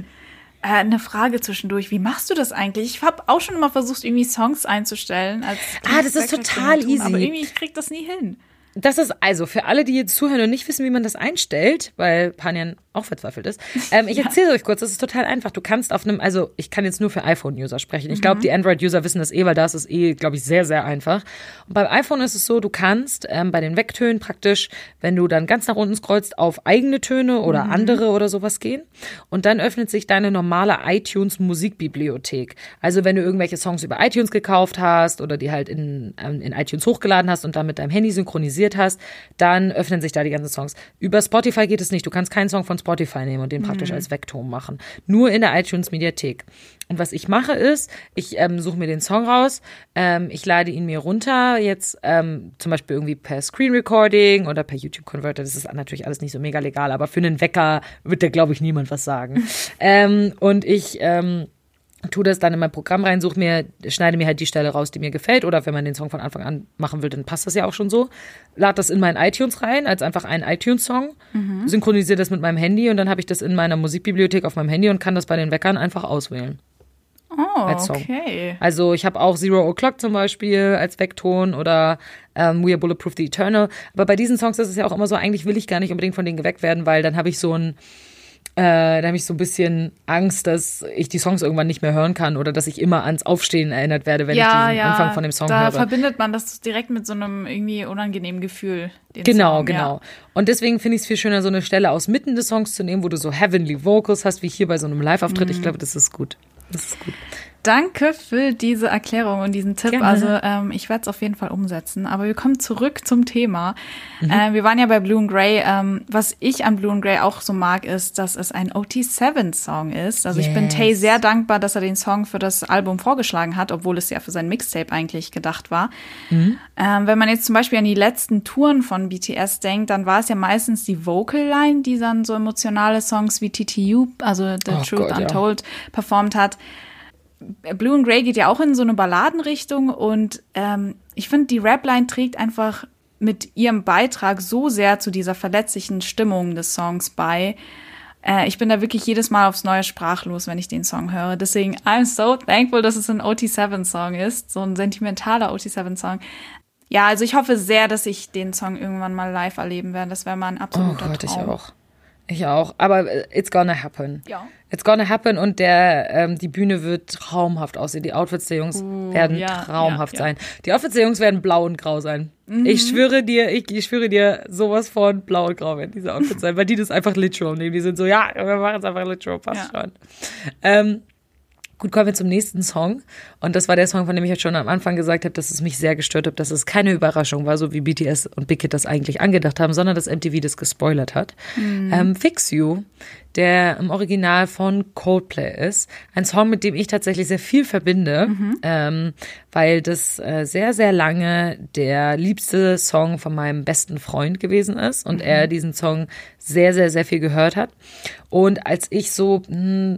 Äh, eine Frage zwischendurch. Wie machst du das eigentlich? Ich habe auch schon immer versucht, irgendwie Songs einzustellen. Als Ah, das ist total Tun, Aber easy. irgendwie, ich krieg das nie hin. Das ist also für alle, die jetzt zuhören und nicht wissen, wie man das einstellt, weil Panjan auch verzweifelt ist. [laughs] Ähm, ich erzähle euch kurz, das ist total einfach. Du kannst auf einem, also ich kann jetzt nur für iPhone-User sprechen. Ich glaube, die Android-User wissen das eh, weil da ist eh, glaube ich, sehr, sehr einfach. Und beim iPhone ist es so, du kannst ähm, bei den Wecktönen praktisch, wenn du dann ganz nach unten scrollst, auf eigene Töne oder andere oder sowas gehen. Und dann öffnet sich deine normale iTunes-Musikbibliothek. Also wenn du irgendwelche Songs über iTunes gekauft hast oder die halt in, ähm, in iTunes hochgeladen hast und dann mit deinem Handy synchronisiert hast, dann öffnen sich da die ganzen Songs. Über Spotify geht es nicht. Du kannst keinen Song von Spotify nehmen und den praktisch als Weckton machen. Nur in der iTunes-Mediathek. Und was ich mache ist, ich ähm, suche mir den Song raus, ähm, ich lade ihn mir runter, jetzt ähm, zum Beispiel irgendwie per Screen Recording oder per YouTube Converter. Das ist natürlich alles nicht so mega legal, aber für einen Wecker wird der, glaube ich, niemand was sagen. [laughs] ähm, und ich ähm, tu das dann in mein Programm rein, suche mir, schneide mir halt die Stelle raus, die mir gefällt. Oder wenn man den Song von Anfang an machen will, dann passt das ja auch schon so. Lade das in mein iTunes rein, als einfach einen iTunes-Song, synchronisiere das mit meinem Handy und dann habe ich das in meiner Musikbibliothek auf meinem Handy und kann das bei den Weckern einfach auswählen. Oh, Als Song. okay. Also ich habe auch Zero O'Clock zum Beispiel als Weckton oder ähm, We Are Bulletproof the Eternal. Aber bei diesen Songs ist es ja auch immer so, eigentlich will ich gar nicht unbedingt von denen geweckt werden, weil dann habe ich so ein äh, da habe ich so ein bisschen Angst, dass ich die Songs irgendwann nicht mehr hören kann oder dass ich immer ans Aufstehen erinnert werde, wenn ich diesen Anfang von dem Song da höre. verbindet man das direkt mit so einem irgendwie unangenehmen Gefühl. den Genau, Song, genau. Ja. Und deswegen finde ich es viel schöner, so eine Stelle aus mitten des Songs zu nehmen, wo du so heavenly Vocals hast, wie hier bei so einem Live-Auftritt. Mhm. Ich glaube, das ist gut. Das ist gut. Danke für diese Erklärung und diesen Tipp. Gerne. Also ähm, ich werde es auf jeden Fall umsetzen. Aber wir kommen zurück zum Thema. Mhm. Äh, wir waren ja bei Blue and Grey. Ähm, was ich an Blue and Grey auch so mag, ist, dass es ein OT7-Song ist. Also ich bin Yes. Tay sehr dankbar, dass er den Song für das Album vorgeschlagen hat, obwohl es ja für sein Mixtape eigentlich gedacht war. Mhm. Ähm, wenn man jetzt zum Beispiel an die letzten Touren von BTS denkt, dann war es ja meistens die Vocal Line, die dann so emotionale Songs wie TTU, also The Oh Truth Gott, ja. Untold, performt hat. Blue and Grey geht ja auch in so eine Balladenrichtung und ähm, ich finde, die Rapline trägt einfach mit ihrem Beitrag so sehr zu dieser verletzlichen Stimmung des Songs bei. Äh, ich bin da wirklich jedes Mal aufs Neue sprachlos, wenn ich den Song höre. Deswegen, I'm so thankful, dass es ein OT7-Song ist, so ein sentimentaler OT7-Song. Ja, also ich hoffe sehr, dass ich den Song irgendwann mal live erleben werde. Das wäre mal ein Oh absoluter ich Traum. auch. Ich auch. Aber äh, it's gonna happen. Ja. It's gonna happen und der, ähm, die Bühne wird traumhaft aussehen. Die Outfits der Jungs werden Uh, ja, traumhaft ja, sein. Die Outfits der Jungs werden blau und grau sein. Mhm. Ich schwöre dir, ich, ich schwöre dir, sowas von blau und grau werden diese Outfits [laughs] sein, weil die das einfach literal nehmen. Die sind so, ja, wir machen es einfach literal, passt schon. Ähm, Gut, kommen wir zum nächsten Song. Und das war der Song, von dem ich jetzt schon am Anfang gesagt habe, dass es mich sehr gestört hat, dass es keine Überraschung war, so wie BTS und Big Hit das eigentlich angedacht haben, sondern dass MTV das gespoilert hat. Ähm, Fix You, der im Original von Coldplay ist. Ein Song, mit dem ich tatsächlich sehr viel verbinde, ähm, weil das äh, sehr, sehr lange der liebste Song von meinem besten Freund gewesen ist und er diesen Song sehr, sehr, sehr viel gehört hat. Und als ich so mh,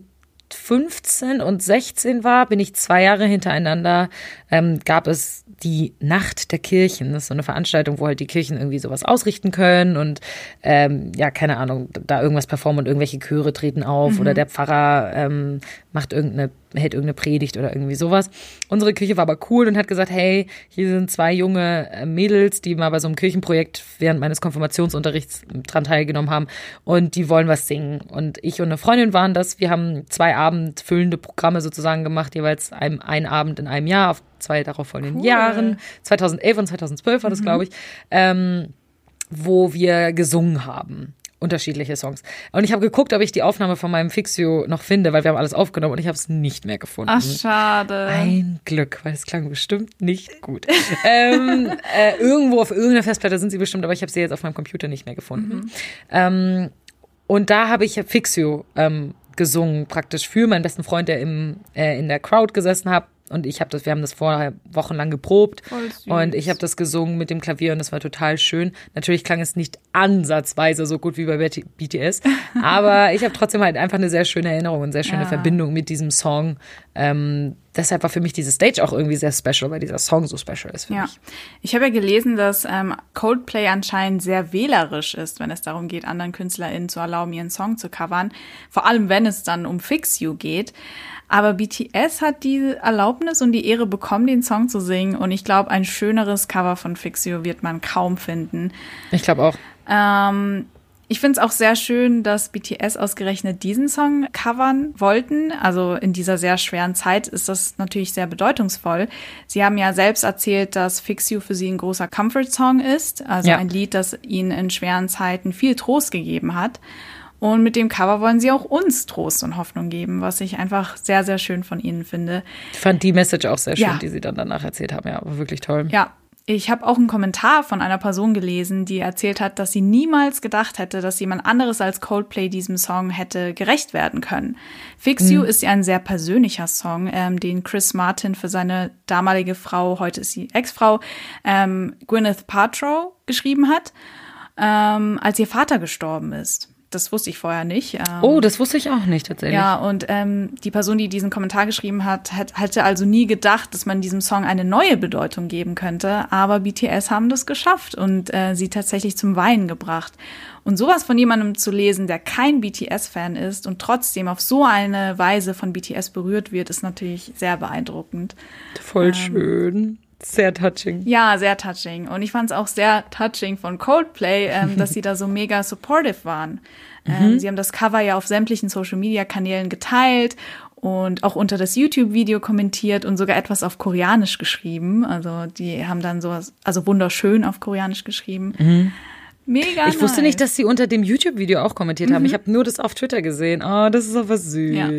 15 und 16 war, bin ich zwei Jahre hintereinander, ähm, gab es die Nacht der Kirchen. Das ist so eine Veranstaltung, wo halt die Kirchen irgendwie sowas ausrichten können und ähm, ja, keine Ahnung, da irgendwas performen und irgendwelche Chöre treten auf oder der Pfarrer ähm, macht irgendeine hält irgendeine Predigt oder irgendwie sowas. Unsere Kirche war aber cool und hat gesagt, hey, hier sind zwei junge äh, Mädels, die mal bei so einem Kirchenprojekt während meines Konfirmationsunterrichts dran teilgenommen haben und die wollen was singen. Und ich und eine Freundin waren das. Wir haben zwei abendfüllende Programme sozusagen gemacht, jeweils ein, ein Abend in einem Jahr auf zwei darauffolgenden Cool. Jahren. 2011 und 2012 war das, glaube ich. Ähm, wo wir gesungen haben. Unterschiedliche Songs. Und ich habe geguckt, ob ich die Aufnahme von meinem Fixio noch finde, weil wir haben alles aufgenommen und ich habe es nicht mehr gefunden. Ach, schade. Ein Glück, weil es klang bestimmt nicht gut. ähm, äh, irgendwo auf irgendeiner Festplatte sind sie bestimmt, aber ich habe sie jetzt auf meinem Computer nicht mehr gefunden. Ähm, und da habe ich Fixio ähm, gesungen, praktisch für meinen besten Freund, der im, äh, in der Crowd gesessen hat. Und ich habe das, wir haben das vorher wochenlang geprobt und ich habe das gesungen mit dem Klavier und das war total schön. Natürlich klang es nicht ansatzweise so gut wie bei BT- BTS, [laughs] aber ich habe trotzdem halt einfach eine sehr schöne Erinnerung und sehr schöne Ja. Verbindung mit diesem Song. Ähm, deshalb war für mich diese Stage auch irgendwie sehr special, weil dieser Song so special ist für Ja, mich. ich habe ja gelesen, dass ähm, Coldplay anscheinend sehr wählerisch ist, wenn es darum geht, anderen KünstlerInnen zu erlauben, ihren Song zu covern. Vor allem, wenn es dann um Fix You geht. Aber BTS hat die Erlaubnis und die Ehre bekommen, den Song zu singen. Und ich glaube, ein schöneres Cover von Fix You wird man kaum finden. Ich glaube auch. Ähm, ich finde es auch sehr schön, dass BTS ausgerechnet diesen Song covern wollten. Also in dieser sehr schweren Zeit ist das natürlich sehr bedeutungsvoll. Sie haben ja selbst erzählt, dass Fix You für sie ein großer Comfort-Song ist. Also Ja. ein Lied, das ihnen in schweren Zeiten viel Trost gegeben hat. Und mit dem Cover wollen sie auch uns Trost und Hoffnung geben, was ich einfach sehr, sehr schön von ihnen finde. Ich fand die Message auch sehr schön, Ja. die sie dann danach erzählt haben. Ja, wirklich toll. Ja, ich habe auch einen Kommentar von einer Person gelesen, die erzählt hat, dass sie niemals gedacht hätte, dass jemand anderes als Coldplay diesem Song hätte gerecht werden können. Fix You ist ja ein sehr persönlicher Song, ähm, den Chris Martin für seine damalige Frau, heute ist sie Ex-Frau, ähm, Gwyneth Paltrow geschrieben hat, ähm, als ihr Vater gestorben ist. Das wusste ich vorher nicht. Ähm, Oh, das wusste ich auch nicht tatsächlich. ja, und ähm, die Person, die diesen Kommentar geschrieben hat, hat, hatte also nie gedacht, dass man diesem Song eine neue Bedeutung geben könnte. Aber BTS haben das geschafft und äh, sie tatsächlich zum Weinen gebracht. Und sowas von jemandem zu lesen, der kein BTS-Fan ist und trotzdem auf so eine Weise von BTS berührt wird, ist natürlich sehr beeindruckend. Voll schön. Sehr touching. Ja, sehr touching. Und ich fand es auch sehr touching von Coldplay, ähm, dass sie da so [laughs] mega supportive waren. Ähm, sie haben das Cover ja auf sämtlichen Social-Media-Kanälen geteilt und auch unter das YouTube-Video kommentiert und sogar etwas auf Koreanisch geschrieben. Also die haben dann sowas, also wunderschön auf Koreanisch geschrieben. Mega Ich wusste nice. nicht, dass sie unter dem YouTube-Video auch kommentiert haben. Ich habe nur das auf Twitter gesehen. Oh, das ist aber süß. Ja.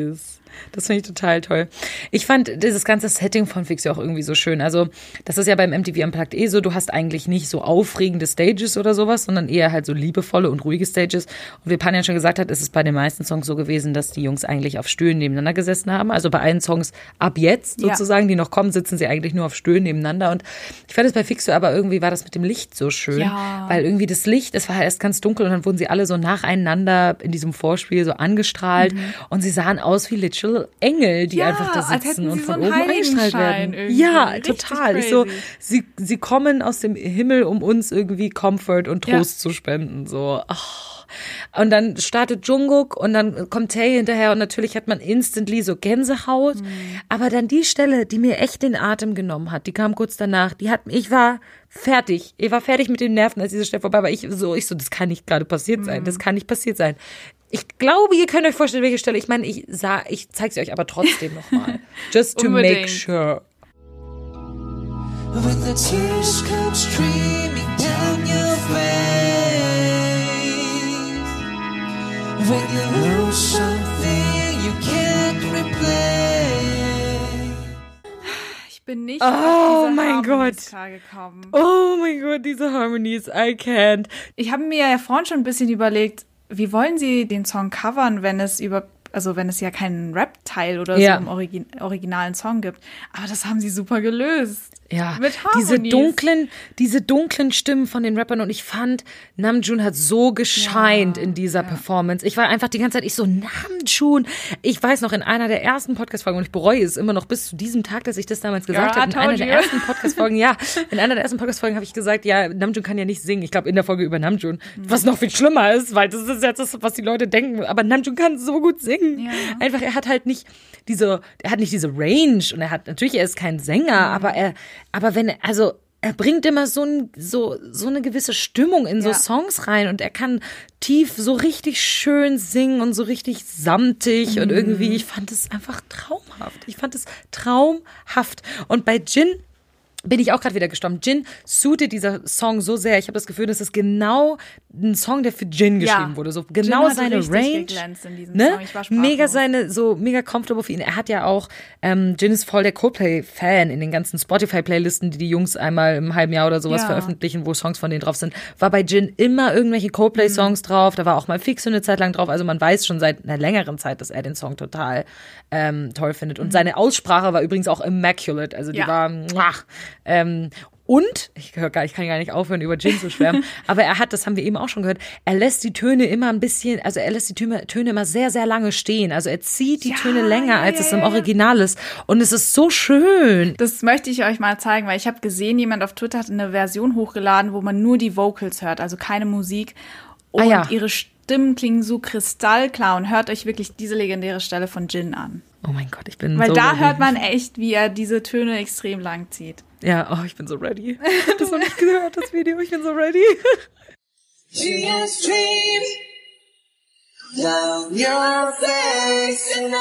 Das finde ich total toll. Ich fand dieses ganze Setting von Fix ja auch irgendwie so schön. Also, das ist ja beim MTV Unplugged eh so, du hast eigentlich nicht so aufregende Stages oder sowas, sondern eher halt so liebevolle und ruhige Stages. Und wie Pan ja schon gesagt hat, ist es bei den meisten Songs so gewesen, dass die Jungs eigentlich auf Stühlen nebeneinander gesessen haben. Also bei allen Songs ab jetzt Ja. sozusagen, die noch kommen, sitzen sie eigentlich nur auf Stühlen nebeneinander. Und ich fand es bei Fixo aber irgendwie war das mit dem Licht so schön. Ja. Weil irgendwie das Licht, es war erst ganz dunkel und dann wurden sie alle so nacheinander in diesem Vorspiel so angestrahlt und sie sahen aus wie literal Engel, die. Ja, einfach da sitzen und von so oben Heiligenschein werden. irgendwie. Ja, Richtig total. Ich so, sie, sie kommen aus dem Himmel, um uns irgendwie Comfort und Ja. Trost zu spenden. So, ach. Und dann startet Jungkook und dann kommt Tay hinterher und natürlich hat man instantly so Gänsehaut. Mhm. Aber dann die Stelle, die mir echt den Atem genommen hat, die kam kurz danach, die hat, ich war fertig. Ich war fertig mit den Nerven, als diese Stelle vorbei war. Ich so, ich so, das kann nicht gerade passiert sein. Mhm. Das kann nicht passiert sein. Ich glaube, ihr könnt euch vorstellen, welche Stelle. Ich meine, ich sah, ich zeig's euch aber trotzdem nochmal. [laughs] Just to make Unbedingt. sure. When the tears come streaming down your face When you lose something you can't replace Ich bin nicht Oh auf diese mein Gott. klargekommen. Oh mein Gott, diese Harmonies, I can't. Ich habe mir ja vorhin schon ein bisschen überlegt, wie wollen sie den Song covern, wenn es über also wenn es ja keinen Rap-Teil oder Ja. so im Origi originalen Song gibt. Aber das haben sie super gelöst. Ja, diese dunklen, diese dunklen Stimmen von den Rappern und ich fand, Namjoon hat so gescheint Ja, in dieser Performance. Ich war einfach die ganze Zeit, ich so, Namjoon. Ich weiß noch, in einer der ersten Podcast-Folgen, und ich bereue es immer noch bis zu diesem Tag, dass ich das damals gesagt Girl, habe, in einer der ersten Podcast-Folgen, ja, [laughs] in einer der ersten Podcast-Folgen habe ich gesagt, ja, Namjoon kann ja nicht singen. Ich glaube, in der Folge über Namjoon, was noch viel schlimmer ist, weil das ist jetzt das, was die Leute denken. Aber Namjoon kann so gut singen. Ja. Einfach, er hat halt nicht diese, er hat nicht diese Range und er hat, natürlich, er ist kein Sänger, aber er, aber wenn, er- also, er bringt immer so, ein, so, so eine gewisse Stimmung in so Ja. Songs rein und er kann tief so richtig schön singen und so richtig samtig und irgendwie, ich fand es einfach traumhaft. Ich fand es traumhaft. Und bei Jin bin ich auch gerade wieder gestorben. Jin suited dieser Song so sehr. Ich habe das Gefühl, das ist genau ein Song, der für Jin Ja. geschrieben wurde. So genau seine Range. in Ne? Mega seine, so mega comfortable für ihn. Er hat ja auch, ähm, Jin ist voll der Coldplay-Fan in den ganzen Spotify-Playlisten, die die Jungs einmal im halben Jahr oder sowas Ja. veröffentlichen, wo Songs von denen drauf sind. War bei Jin immer irgendwelche Coldplay-Songs Mhm. drauf. Da war auch mal Fix so eine Zeit lang drauf. Also man weiß schon seit einer längeren Zeit, dass er den Song total ähm, toll findet. Und seine Aussprache war übrigens auch immaculate. Also die Mhm. Ja. war, muah. Ähm, und, ich, gar, ich kann gar nicht aufhören, über Jin zu schwärmen, [laughs] aber er hat, das haben wir eben auch schon gehört, er lässt die Töne immer ein bisschen, also er lässt die Töne, Töne immer sehr, sehr lange stehen. Also er zieht die Ja, Töne länger, als ja, es im. Original ist. Und es ist so schön. Das möchte ich euch mal zeigen, weil ich habe gesehen, jemand auf Twitter hat eine Version hochgeladen, wo man nur die Vocals hört, also keine Musik. Und Ah ja. ihre Stimmen klingen so kristallklar und hört euch wirklich diese legendäre Stelle von Jin an. Oh mein Gott, ich bin Weil so da ready. hört man echt, wie er diese Töne extrem lang zieht. Ja, oh, ich bin so ready. Ich hab das noch nicht gehört, das Video. Ich bin so ready. Down your face and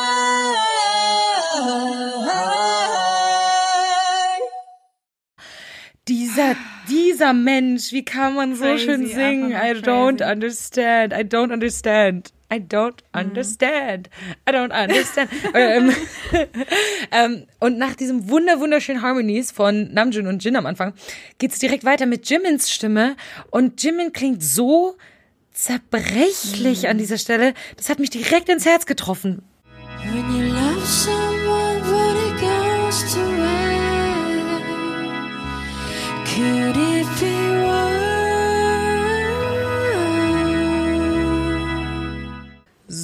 Dieser, dieser Mensch, wie kann man so Crazy, schön singen? I don't crazy. understand. I don't understand. I don't understand. I don't understand. [laughs] ähm, ähm, und nach diesem wunder wunderschönen Harmonies von Namjoon und Jin am Anfang geht's direkt weiter mit Jimins Stimme und Jimin klingt so zerbrechlich an dieser Stelle. Das hat mich direkt ins Herz getroffen. When you love someone,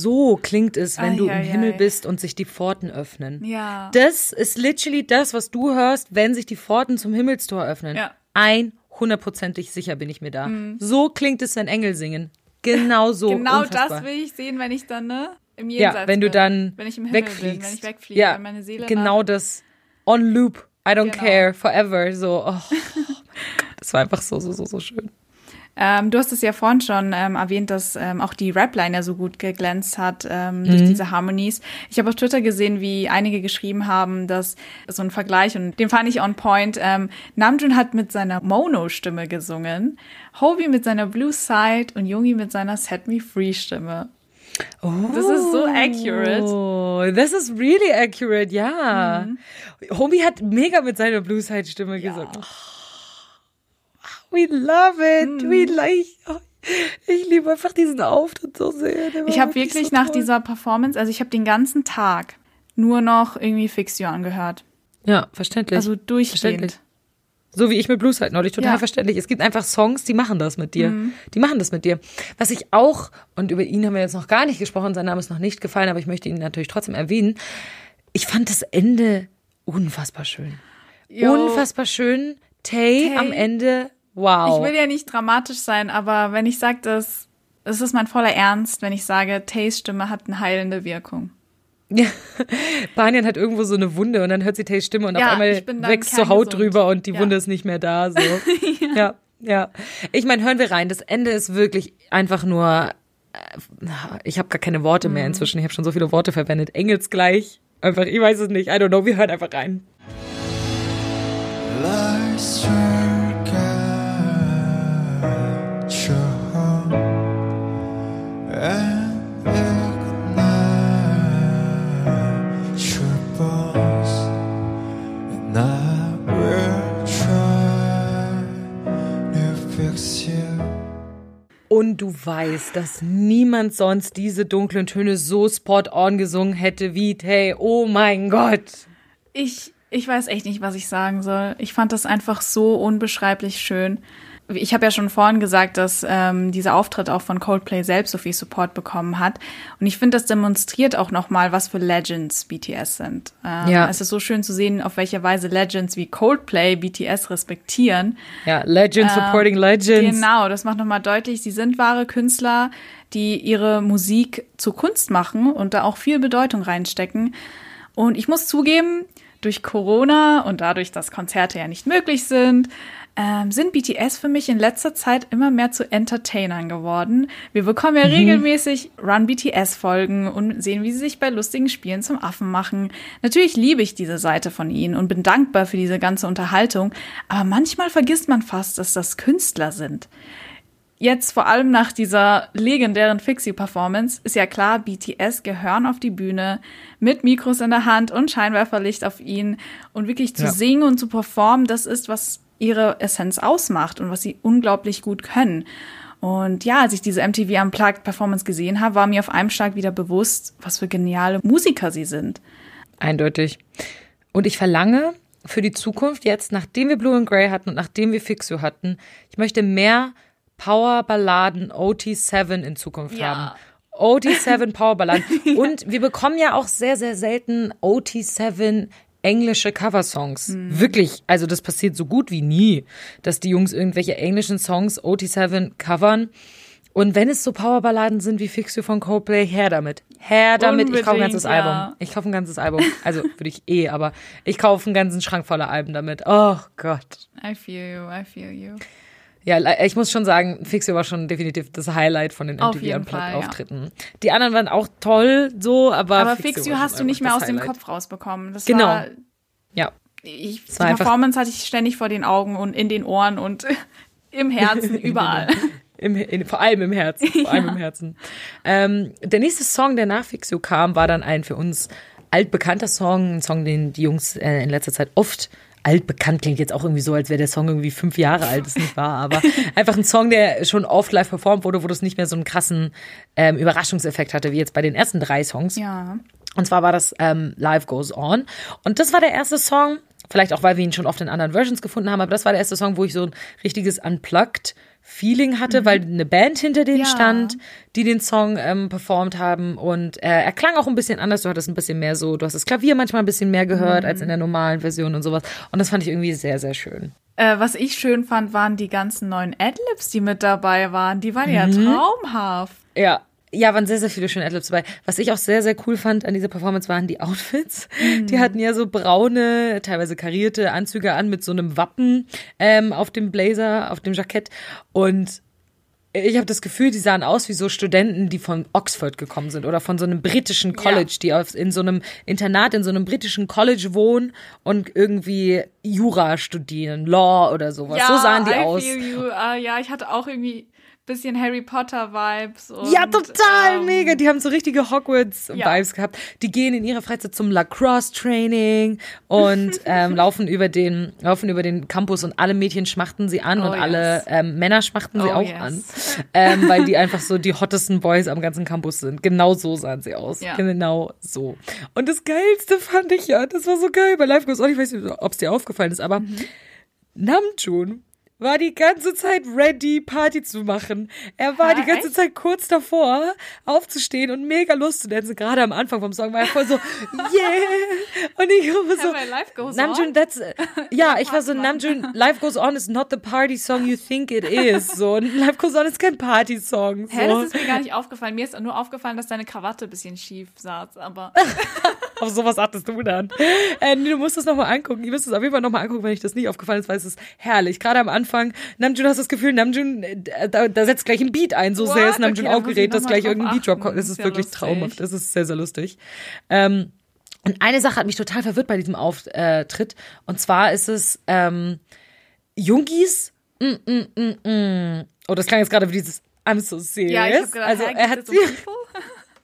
So klingt es, wenn du im Eieiei. Himmel bist und sich die Pforten öffnen. Ja. Das ist literally das, was du hörst, wenn sich die Pforten zum Himmelstor öffnen. Ja. 100%ig sicher bin ich mir da. So klingt es, wenn Engel singen. Genau so. [laughs] genau unfassbar. das will ich sehen, wenn ich dann ne, im Jenseits Ja, wenn du bin. dann wenn ich im Himmel wegfliegst. bin, wenn ich wegfliege, ja, wenn meine Seele genau nach- das. On loop. I don't Genau. care. Forever. So, oh, oh mein Gott. Das war einfach so, so, so, so schön. Ähm, du hast es ja vorhin schon ähm, erwähnt, dass ähm, auch die Rapline ja so gut geglänzt hat ähm, durch diese Harmonies. Ich habe auf Twitter gesehen, wie einige geschrieben haben, dass so ein Vergleich und den fand ich on point. Ähm, Namjoon hat mit seiner Mono-Stimme gesungen, Hobi mit seiner Blue Side und Jungi mit seiner Set Me Free Stimme. Das ist so accurate. Oh, das ist really accurate, ja. Homie hat mega mit seiner Blue Side Stimme gesungen. Oh, we love it. We like. Oh, ich liebe einfach diesen Auftritt so sehr. Ich habe wirklich so nach toll. dieser Performance, also ich habe den ganzen Tag nur noch irgendwie Fix You angehört. Ja, verständlich. Also durchgehend. Verständlich. So wie ich mit Blue Side neulich, total Ja. verständlich. Es gibt einfach Songs, die machen das mit dir. Die machen das mit dir. Was ich auch, und über ihn haben wir jetzt noch gar nicht gesprochen, sein Name ist noch nicht gefallen, aber ich möchte ihn natürlich trotzdem erwähnen. Ich fand das Ende unfassbar schön. Jo. Unfassbar schön. Tay, Tay. am Ende, wow. Ich will ja nicht dramatisch sein, aber wenn ich sage, dass es ist mein voller Ernst, wenn ich sage, Tays Stimme hat eine heilende Wirkung. Ja. [laughs] Banyan hat irgendwo so eine Wunde und dann hört sie Tays Stimme und Ja, auf einmal wächst so Haut drüber und die Ja. Wunde ist nicht mehr da. So. [laughs] ja. ja, Ich meine, hören wir rein. Das Ende ist wirklich einfach nur. äh, Ich habe gar keine Worte Mhm. mehr inzwischen. Ich habe schon so viele Worte verwendet. Engelsgleich. Einfach, ich weiß es nicht. I don't know. Wir hören einfach rein. Life's Und du weißt, dass niemand sonst diese dunklen Töne so spot on gesungen hätte wie Tay. Oh mein Gott. Ich, ich weiß echt nicht, was ich sagen soll. Ich fand das einfach so unbeschreiblich schön. Ich habe ja schon vorhin gesagt, dass ähm, dieser Auftritt auch von Coldplay selbst so viel Support bekommen hat. Und ich finde, das demonstriert auch nochmal, was für Legends BTS sind. Ähm, Ja. Es ist so schön zu sehen, auf welche Weise Legends wie Coldplay BTS respektieren. Ja, Legends supporting Legends. Genau, das macht nochmal deutlich, sie sind wahre Künstler, die ihre Musik zur Kunst machen und da auch viel Bedeutung reinstecken. Und ich muss zugeben, durch Corona und dadurch, dass Konzerte ja nicht möglich sind, ähm, sind BTS für mich in letzter Zeit immer mehr zu Entertainern geworden. Wir bekommen ja regelmäßig Run BTS Folgen und sehen, wie sie sich bei lustigen Spielen zum Affen machen. Natürlich liebe ich diese Seite von ihnen und bin dankbar für diese ganze Unterhaltung, aber manchmal vergisst man fast, dass das Künstler sind. Jetzt vor allem nach dieser legendären Fixie-Performance ist ja klar, BTS gehören auf die Bühne mit Mikros in der Hand und Scheinwerferlicht auf ihnen und wirklich zu Ja. singen und zu performen, das ist, was ihre Essenz ausmacht und was sie unglaublich gut können. Und ja, als ich diese MTV Unplugged Performance gesehen habe, war mir auf einem Schlag wieder bewusst, was für geniale Musiker sie sind. Eindeutig. Und ich verlange für die Zukunft jetzt, nachdem wir Blue and Grey hatten und nachdem wir Fix You hatten, ich möchte mehr Powerballaden OT7 in Zukunft Ja. haben. OT7 Powerballaden. [laughs] Und wir bekommen ja auch sehr, sehr selten OT7 englische Coversongs. Wirklich, also das passiert so gut wie nie, dass die Jungs irgendwelche englischen Songs OT7 covern. Und wenn es so Powerballaden sind wie Fix You von Coldplay, her damit. Her damit. ich kaufe ein ganzes ja. Album. Ich kaufe ein ganzes Album. Also würde ich eh, aber ich kaufe einen ganzen Schrank voller Alben damit. Oh Gott. I feel you, I feel you. Ja, ich muss schon sagen, Fix You war schon definitiv das Highlight von den MTV jeden Unplugged Fall, ja. Die anderen waren auch toll, so, aber Aber Fix Fix You You war hast du nicht mehr aus dem Highlight. Kopf rausbekommen. Das Genau. war Ja. ich, die Performance hatte ich ständig vor den Augen und in den Ohren und [laughs] im Herzen, [laughs] überall. Im, in, vor allem im Herzen. [laughs] Vor allem im Herzen. Ähm, der nächste Song, der nach Fix You kam, war dann ein für uns altbekannter Song. Ein Song, den die Jungs äh, in letzter Zeit oft altbekannt klingt jetzt auch irgendwie so, als wäre der Song irgendwie fünf Jahre alt, ist nicht wahr, aber einfach ein Song, der schon oft live performt wurde, wo das nicht mehr so einen krassen ähm, Überraschungseffekt hatte, wie jetzt bei den ersten drei Songs. Ja. Und zwar war das ähm, Life Goes On. Und das war der erste Song, vielleicht auch, weil wir ihn schon oft in anderen Versions gefunden haben, aber das war der erste Song, wo ich so ein richtiges Unplugged Feeling hatte, weil eine Band hinter denen Mhm. Ja. stand, die den Song ähm, performt haben. Und äh, er klang auch ein bisschen anders. Du hattest ein bisschen mehr so, du hast das Klavier manchmal ein bisschen mehr gehört als in Mhm. der normalen Version und sowas. Und das fand ich irgendwie sehr, sehr schön. Äh, was ich schön fand, waren die ganzen neuen Adlibs, die mit dabei waren. Die waren ja Mhm. traumhaft. Ja. Ja, waren sehr, sehr viele schöne Adlibs dabei. Was ich auch sehr, sehr cool fand an dieser Performance waren die Outfits. Die hatten ja so braune, teilweise karierte Anzüge an mit so einem Wappen ähm, auf dem Blazer, auf dem Jackett. Und ich habe das Gefühl, die sahen aus wie so Studenten, die von Oxford gekommen sind oder von so einem britischen College, die auf, in so einem Internat, in so einem britischen College wohnen und irgendwie Jura studieren, Law oder sowas. so sahen die I aus. Feel you. Äh, ja, ich hatte auch irgendwie bisschen Harry Potter Vibes. Und, Ja, total ähm, mega. Die haben so richtige Hogwarts-Vibes Ja. gehabt. Die gehen in ihrer Freizeit zum Lacrosse-Training und [laughs] ähm, laufen über den laufen über den Campus und alle Mädchen schmachten sie an Oh, und alle yes. ähm, Männer schmachten sie Oh, auch yes. an, [laughs] ähm, weil die einfach so die hottesten Boys am ganzen Campus sind. Genau so sahen sie aus. Ja. Genau so. Und das Geilste fand ich ja, das war so geil bei Live Goes On. Ich weiß nicht, ob es dir aufgefallen ist, aber Mhm. Namjoon war die ganze Zeit ready, Party zu machen. Er war Ha, die ganze echt? Zeit kurz davor, aufzustehen und mega Lust zu tanzen. Gerade am Anfang vom Song war er voll so, [laughs] yeah! Und ich war so, Life goes Namjoon, on. that's, ja, [laughs] ich war so, Namjoon, Life Goes On is not the party song you think it is. So, und Life Goes On ist kein Party-Song. So. Hä, das ist mir gar nicht aufgefallen. Mir ist nur aufgefallen, dass deine Krawatte ein bisschen schief saß. Aber [laughs] Auf sowas achtest du dann. Äh, du musst es nochmal angucken. Ihr müsst es auf jeden Fall nochmal angucken, wenn euch das nicht aufgefallen ist, weil es ist herrlich. Gerade am Anfang, Namjoon hast das Gefühl, Namjoon, äh, da, da setzt gleich ein Beat ein. So What? sehr ist Namjoon Okay, aufgeregt, dass gleich irgendein Beat-Drop kommt. achten. Das ist Sehr wirklich lustig. traumhaft. Das ist sehr, sehr lustig. Ähm, und eine Sache hat mich total verwirrt bei diesem Auftritt. Und zwar ist es ähm, Jungis. Mm, mm, mm, mm. Oh, das klang jetzt gerade wie dieses I'm so serious. ja, ich habe gedacht, also er hat [laughs] People?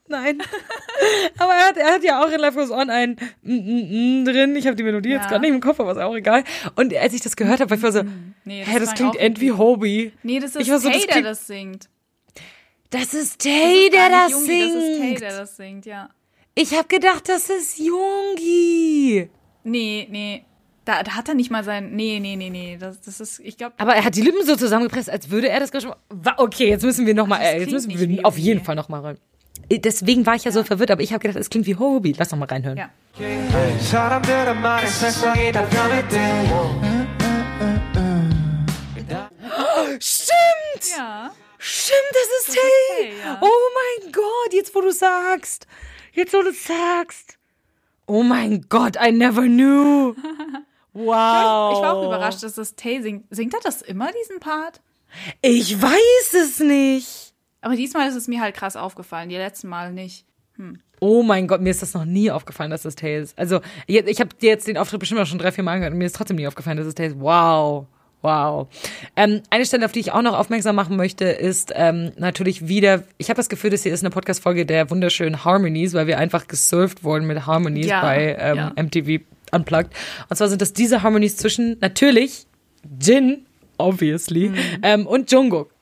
Nein. [laughs] Aber er hat, er hat ja auch in Life Goes On ein mm, mm, mm drin. Ich habe die Melodie jetzt Ja. gerade nicht im Kopf, aber ist auch egal. Und als ich das gehört habe, war ich war so, Nee, hä, das klingt end wie Hobie. Nee, das ist so, Tay, das der das singt. Das ist Das Tay, der das Jungi, Das ist Tay, singt. der das singt, ja. Ich habe gedacht, das ist Jungi. Nee, nee. Da, da hat er nicht mal sein. Nee, nee, nee, nee. Das, das ist, ich glaube. Aber er hat die Lippen so zusammengepresst, als würde er das gerade schon. Wa- Okay, jetzt müssen wir noch mal. Das Äh, jetzt müssen wir auf jeden Fall noch mal rein. Deswegen war ich ja, so verwirrt, aber ich habe gedacht, es klingt wie Hobby. Lass noch mal reinhören. Ja. Stimmt! Ja. Stimmt, das ist, Tay! Tay ja. Oh mein Gott, jetzt wo du sagst! Jetzt wo du sagst! Oh mein Gott, I never knew! [laughs] Wow! Ich war auch überrascht, dass das Tay singt. Singt er das immer, diesen Part? Ich weiß es nicht! Aber diesmal ist es mir halt krass aufgefallen, die letzten Mal nicht. Oh mein Gott, mir ist das noch nie aufgefallen, dass das Tay ist. Also, ich habe dir jetzt den Auftritt bestimmt auch schon drei, vier Mal angehört und mir ist trotzdem nie aufgefallen, dass es Tay ist. Wow. Wow. Ähm, eine Stelle, auf die ich auch noch aufmerksam machen möchte, ist ähm, natürlich wieder, ich habe das Gefühl, das hier ist eine Podcast-Folge der wunderschönen Harmonies, weil wir einfach gesurft wurden mit Harmonies Ja, bei ähm, ja. MTV Unplugged. Und zwar sind das diese Harmonies zwischen natürlich Jin, obviously, ähm, und Jungkook.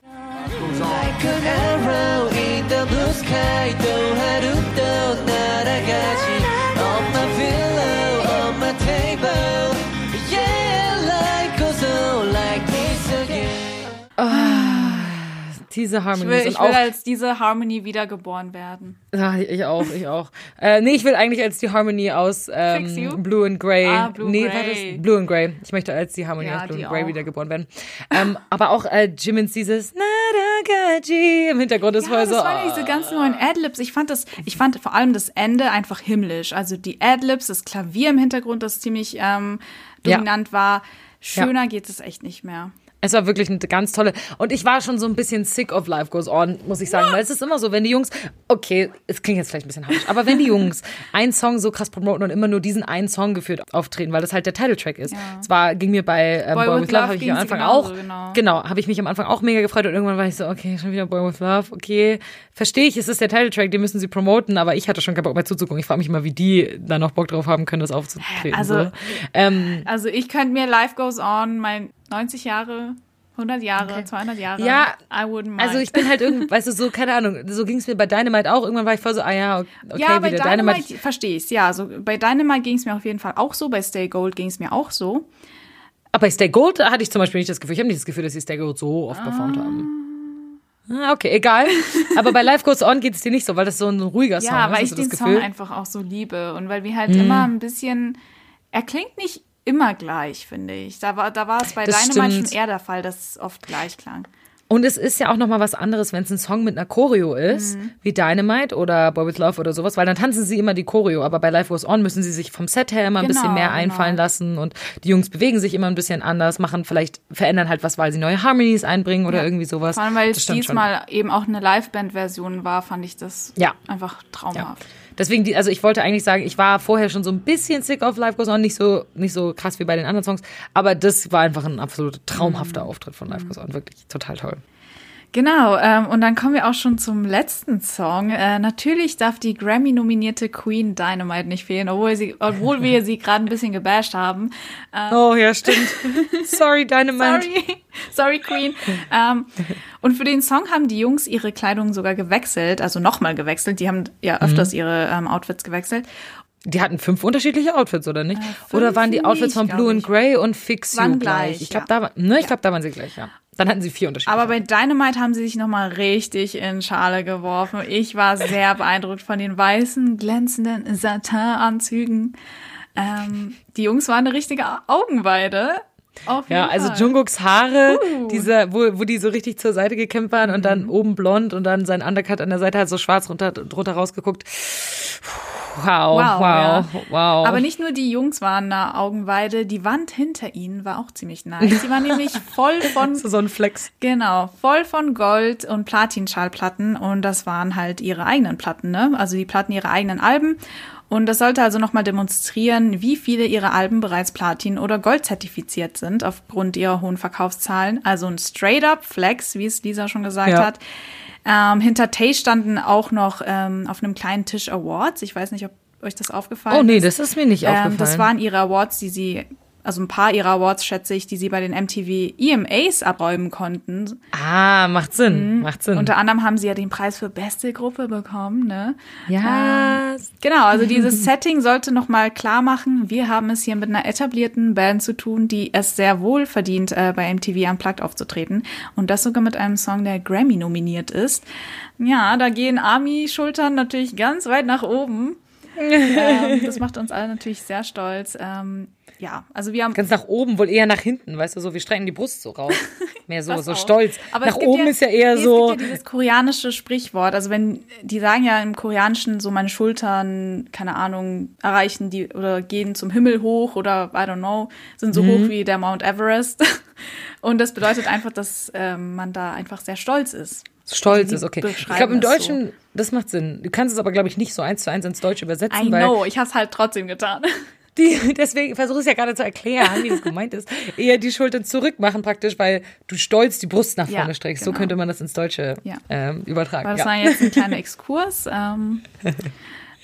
Diese Ich Harmonies. will, ich will als diese Harmony wiedergeboren werden. Ja, ich auch, ich auch. Äh, nee, ich will eigentlich als die Harmony aus ähm, Blue and Grey. Ah, Blue nee, Grey. das Blue and Grey. Ich möchte als die Harmony Ja, aus Blue and Grey auch. wiedergeboren werden. Ähm, aber auch äh, Jimmins dieses Naragaji im Hintergrund ist Ja, voll das so. waren ja diese ganzen neuen Adlibs. Ich fand das, ich fand vor allem das Ende einfach himmlisch. Also die Adlibs, das Klavier im Hintergrund, das ziemlich ähm, Ja. dominant war. Schöner geht es echt nicht mehr. Es war wirklich eine ganz tolle. Und ich war schon so ein bisschen sick of Life Goes On, muss ich sagen. Weil es ist immer so, wenn die Jungs, okay, es klingt jetzt vielleicht ein bisschen harsch, aber wenn die Jungs einen Song so krass promoten und immer nur diesen einen Song geführt auftreten, weil das halt der Titeltrack ist. Zwar ging mir bei ähm, Boy, Boy with with Love, habe ich am Anfang genauso, auch, genau. genau, habe ich mich am Anfang auch mega gefreut und irgendwann war ich so, okay, schon wieder Boy with Love, okay, verstehe ich, es ist der Titeltrack, den müssen sie promoten, aber ich hatte schon keinen Bock mehr zuzugucken. Ich frage mich mal, wie die da noch Bock drauf haben können, das aufzutreten. Also- so. ähm, Also ich könnte mir Life Goes On, mein 90 Jahre, 100 Jahre, 200 Jahre. Ja. Also ich bin halt irgendwie, [laughs] weißt du, so, keine Ahnung, so ging es mir bei Dynamite auch. Irgendwann war ich voll so, ah ja, okay, ja, bei wieder Dynamite, Dynamite. verstehe ich Ja, also bei Dynamite ging es mir auf jeden Fall auch so, bei Stay Gold ging es mir auch so. Aber bei Stay Gold hatte ich zum Beispiel nicht das Gefühl, ich habe nicht das Gefühl, dass sie Stay Gold so oft performt haben. Ah, okay, egal. Aber bei Life Goes On geht es dir nicht so, weil das so ein ruhiger Song Ja, ist. weil hast ich den Song einfach auch so liebe und weil wir halt Mhm. immer ein bisschen, er klingt nicht immer gleich, finde ich. Da war, da war es bei Das Dynamite stimmt. schon eher der Fall, dass es oft gleich klang. Und es ist ja auch nochmal was anderes, wenn es ein Song mit einer Choreo ist, Mhm. wie Dynamite oder Boy With Love oder sowas, weil dann tanzen sie immer die Choreo, aber bei Life Goes On müssen sie sich vom Set her immer ein Genau, bisschen mehr genau. einfallen lassen und die Jungs bewegen sich immer ein bisschen anders, machen vielleicht, verändern halt was, weil sie neue Harmonies einbringen oder Ja. irgendwie sowas. Vor allem, weil es stimmt schon. diesmal eben auch eine Liveband-Version war, fand ich das Ja. einfach Ja. Deswegen, die, also ich wollte eigentlich sagen, ich war vorher schon so ein bisschen sick of Life Goes On, nicht so, nicht so krass wie bei den anderen Songs, aber das war einfach ein absolut traumhafter Auftritt von Life Goes On, wirklich total toll. Genau, ähm, und dann kommen wir auch schon zum letzten Song. Äh, natürlich darf die Grammy-nominierte Queen Dynamite nicht fehlen, obwohl, sie, obwohl wir sie gerade ein bisschen gebasht haben. Oh ja, stimmt. Sorry, Dynamite. Sorry, [laughs] sorry Queen. ähm, und für den Song haben die Jungs ihre Kleidung sogar gewechselt, also nochmal gewechselt. Die haben ja öfters Mhm. ihre ähm, Outfits gewechselt. Die hatten fünf unterschiedliche Outfits, oder nicht? fünf oder waren die Outfits von Blue and. Grey und Fix You Waren gleich? gleich, Ich glaube, ja. da, war- ne, ich glaub, da waren sie gleich, ja. Dann hatten sie vier unterschiedliche. Aber bei Dynamite haben sie sich nochmal richtig in Schale geworfen. Ich war sehr [laughs] beeindruckt von den weißen, glänzenden Satin-Anzügen. Ähm, die Jungs waren eine richtige Augenweide. Auf jeden ja, also Fall. Jungkooks Haare, Uh. diese, wo, wo die so richtig zur Seite gekämmt waren und Mhm. dann oben blond und dann sein Undercut an der Seite hat so schwarz runter, drunter rausgeguckt. Wow, wow, ja. wow. Aber nicht nur die Jungs waren eine Augenweide, die Wand hinter ihnen war auch ziemlich nice. Die war nämlich [laughs] voll von so ein Flex. Genau, voll von Gold- und Platinschallplatten und das waren halt ihre eigenen Platten, ne? Also die Platten ihrer eigenen Alben. Und das sollte also nochmal demonstrieren, wie viele ihrer Alben bereits Platin oder Gold zertifiziert sind aufgrund ihrer hohen Verkaufszahlen. Also ein Straight-up Flex, wie es Lisa schon gesagt Ja. hat. Ähm, hinter Tay standen auch noch ähm, auf einem kleinen Tisch Awards. Ich weiß nicht, ob euch das aufgefallen Oh nee, ist. das ist mir nicht aufgefallen. Ähm, das waren ihre Awards, die sie, also ein paar ihrer Awards, schätze ich, die sie bei den MTV EMAs abräumen konnten. ah, macht Sinn, macht Sinn. Unter anderem haben sie ja den Preis für beste Gruppe bekommen, ne? ja, Genau, also dieses [laughs] Setting sollte nochmal klar machen, wir haben es hier mit einer etablierten Band zu tun, die es sehr wohl verdient, äh, bei MTV Unplugged aufzutreten. Und das sogar mit einem Song, der Grammy nominiert ist. Ja, da gehen Army-Schultern natürlich ganz weit nach oben. [laughs] ähm, das macht uns alle natürlich sehr stolz. Ähm, ja, also wir haben ganz nach oben, wohl eher nach hinten, weißt du, so, wir strecken die Brust so raus. [laughs] Mehr so, so stolz. Aber nach oben ist ja eher nee, so. Es gibt ja dieses koreanische Sprichwort. Also wenn die sagen ja im Koreanischen so meine Schultern, keine Ahnung, erreichen die oder gehen zum Himmel hoch oder I don't know, sind so Mhm. hoch wie der Mount Everest. [laughs] Und das bedeutet einfach, dass ähm, man da einfach sehr stolz ist. Stolz ist, okay. Ich glaube, im Deutschen, das macht Sinn. Du kannst es aber, glaube ich, nicht so eins zu eins ins Deutsche übersetzen, I weil know, ich habe es halt trotzdem getan. Die, [laughs] deswegen versuche ich ja gerade zu erklären, wie das gemeint ist. Eher die Schultern zurück machen praktisch, weil du stolz die Brust nach Ja, vorne streckst. So genau. könnte man das ins Deutsche Ja. ähm, übertragen. Aber das ja. war jetzt ein kleiner Exkurs, ähm, [laughs]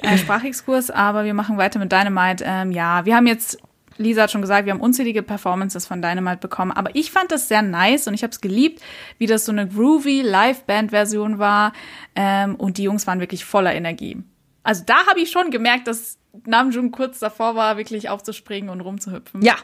äh, Sprachexkurs, aber wir machen weiter mit Dynamite. Ähm, ja, wir haben jetzt, Lisa hat schon gesagt, wir haben unzählige Performances von Dynamite bekommen, aber ich fand das sehr nice und ich habe es geliebt, wie das so eine groovy Live-Band-Version war ähm, und die Jungs waren wirklich voller Energie. Also da habe ich schon gemerkt, dass Namjoon kurz davor war, wirklich aufzuspringen und rumzuhüpfen. Ja.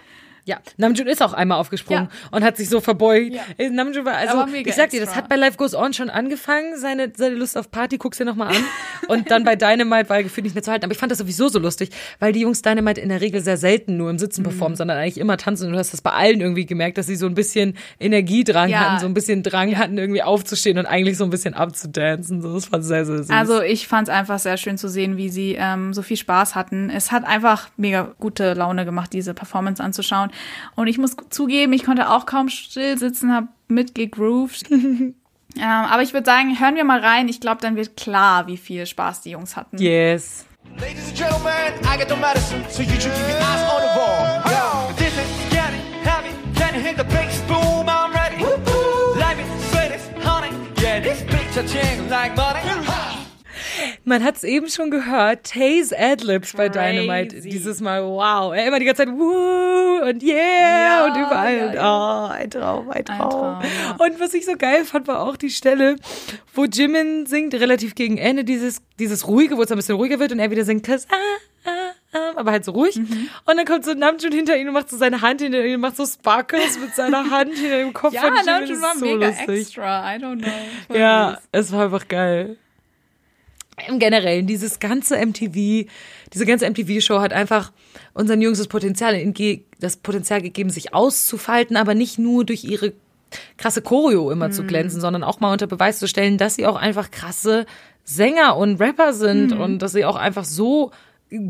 Ja, Namjoon ist auch einmal aufgesprungen Ja. und hat sich so verbeugt. Ja. Äh, Namjoon war, also, ich sag dir, das extra. hat bei Life Goes On schon angefangen, seine, seine Lust auf Party, guck's dir nochmal an. und dann bei Dynamite war er gefühlt nicht mehr zu halten. Aber ich fand das sowieso so lustig, weil die Jungs Dynamite in der Regel sehr selten nur im Sitzen Mhm. performen, sondern eigentlich immer tanzen. Und du hast das bei allen irgendwie gemerkt, dass sie so ein bisschen Energiedrang Ja. hatten, so ein bisschen Drang hatten, irgendwie aufzustehen und eigentlich so ein bisschen abzudancen. So, das war sehr, sehr süß. Also ich fand es einfach sehr schön zu sehen, wie sie ähm, so viel Spaß hatten. Es hat einfach mega gute Laune gemacht, diese Performance anzuschauen. Und ich muss zugeben, ich konnte auch kaum still sitzen, habe mitgegroovt. [laughs] ähm, aber ich würde sagen, hören wir mal rein. Ich glaube, dann wird klar, wie viel Spaß die Jungs hatten. yes. Ladies and gentlemen, I got the medicine, so you should keep your eyes on the ball. Yo, this is getting heavy. Can you hear the bass boom? I'm ready. Life is sweet as honey. Yeah, this bitch a ching like money. Man hat es eben schon gehört, Tays Adlibs bei. Dynamite dieses Mal, wow. Er immer die ganze Zeit, woo und yeah Ja, und überall. ja. Oh, ein Traum, ein Traum. Traum, ja. Und was ich so geil fand, war auch die Stelle, wo Jimin singt, relativ gegen Ende, dieses, dieses ruhige, wo es ein bisschen ruhiger wird und er wieder singt, cause ah, ah, ah, aber halt so ruhig. Mhm. Und dann kommt so Namjoon hinter ihn und macht so seine Hand hinter ihn und macht so Sparkles mit seiner [laughs] Hand hinter dem Kopf Ja, von Jimin. Namjoon war so mega lustig. extra. I don't know. Ja, es war einfach geil. Im Generellen, dieses ganze MTV, diese ganze MTV-Show hat einfach unseren Jungs das Potenzial, das Potenzial gegeben, sich auszufalten, aber nicht nur durch ihre krasse Choreo immer zu glänzen, sondern auch mal unter Beweis zu stellen, dass sie auch einfach krasse Sänger und Rapper sind und dass sie auch einfach so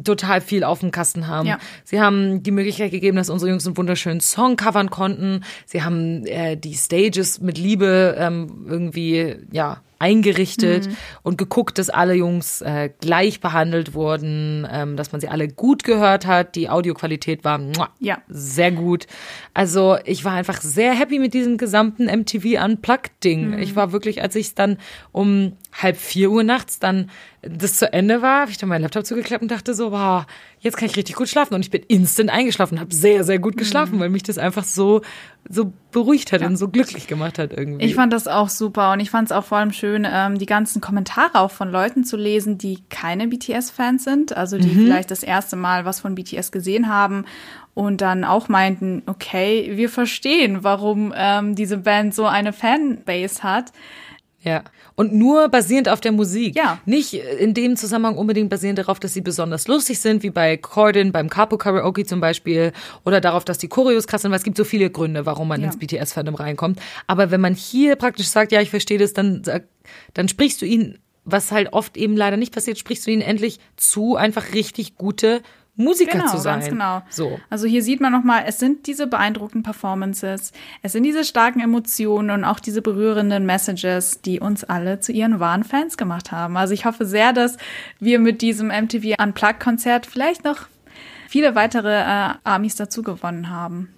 total viel auf dem Kasten haben. Ja. Sie haben die Möglichkeit gegeben, dass unsere Jungs einen wunderschönen Song covern konnten. Sie haben äh, die Stages mit Liebe ähm, irgendwie ja eingerichtet und geguckt, dass alle Jungs äh, gleich behandelt wurden, ähm, dass man sie alle gut gehört hat. Die Audioqualität war muah, Ja. sehr gut. Also ich war einfach sehr happy mit diesem gesamten MTV Unplugged-Ding. Ich war wirklich, als ich dann um halb vier Uhr nachts dann das zu Ende war, habe ich dann meinen Laptop zugeklappt und dachte so, wow, jetzt kann ich richtig gut schlafen. Und ich bin instant eingeschlafen, habe sehr, sehr gut geschlafen, weil mich das einfach so, so beruhigt hat und so glücklich gemacht hat irgendwie. Ich fand das auch super und ich fand es auch vor allem schön, ähm, die ganzen Kommentare auch von Leuten zu lesen, die keine BTS-Fans sind, also die vielleicht das erste Mal was von BTS gesehen haben und dann auch meinten, okay, wir verstehen, warum ähm, diese Band so eine Fanbase hat. Ja. Und nur basierend auf der Musik. Ja. Nicht in dem Zusammenhang unbedingt basierend darauf, dass sie besonders lustig sind, wie bei Corden, beim Capo Karaoke zum Beispiel, oder darauf, dass die Choreos krass sind, weil es gibt so viele Gründe, warum man Ja. ins BTS-Fandom reinkommt. Aber wenn man hier praktisch sagt, ja, ich verstehe das, dann, dann sprichst du ihnen, was halt oft eben leider nicht passiert, sprichst du ihnen endlich zu, einfach richtig gute Musiker Genau, zu sein. ganz genau. So. Also hier sieht man nochmal, es sind diese beeindruckenden Performances, es sind diese starken Emotionen und auch diese berührenden Messages, die uns alle zu ihren wahren Fans gemacht haben. Also ich hoffe sehr, dass wir mit diesem MTV Unplugged-Konzert vielleicht noch viele weitere äh, Armies dazu gewonnen haben.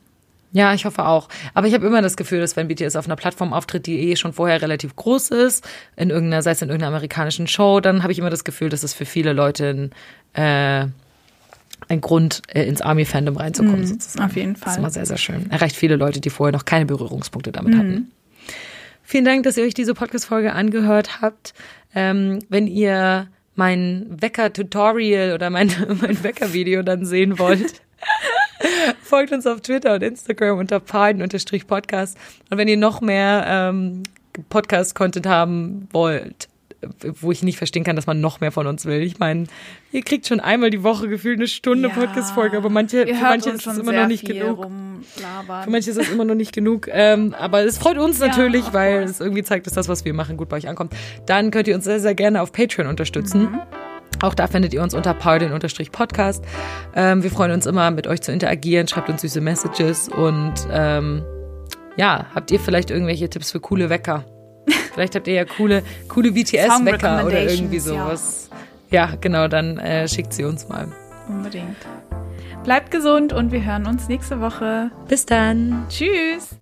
Ja, ich hoffe auch. Aber ich habe immer das Gefühl, dass wenn BTS auf einer Plattform auftritt, die eh schon vorher relativ groß ist, in irgendeiner, sei es in irgendeiner amerikanischen Show, dann habe ich immer das Gefühl, dass es für viele Leute ein, äh, ein Grund, äh, ins Army-Fandom reinzukommen, sozusagen. auf jeden Das ist Fall. immer sehr, sehr schön. Erreicht viele Leute, die vorher noch keine Berührungspunkte damit hatten. Vielen Dank, dass ihr euch diese Podcast-Folge angehört habt. Ähm, wenn ihr mein Wecker-Tutorial oder mein, [laughs] mein Wecker-Video dann sehen wollt, [laughs] folgt uns auf Twitter und Instagram unter paden-podcast. Und wenn ihr noch mehr ähm, Podcast-Content haben wollt, wo ich nicht verstehen kann, dass man noch mehr von uns will. Ich meine, ihr kriegt schon einmal die Woche gefühlt eine Stunde Podcast-Folge, aber manche, für manche ist es immer noch nicht genug. rumlabern. Für manche ist das immer noch nicht genug. Ähm, aber es freut uns natürlich, of weil es irgendwie zeigt, dass das, was wir machen, gut bei euch ankommt. Dann könnt ihr uns sehr, sehr gerne auf Patreon unterstützen. Mhm. Auch da findet ihr uns unter paulin-podcast. Ähm, wir freuen uns immer, mit euch zu interagieren. Schreibt uns süße Messages und ähm, ja, habt ihr vielleicht irgendwelche Tipps für coole Wecker? Vielleicht habt ihr ja coole, coole BTS-Wecker oder irgendwie Song-Recommendations, ja. sowas. Ja, genau, dann äh, schickt sie uns mal. Unbedingt. Bleibt gesund und wir hören uns nächste Woche. Bis dann. Tschüss.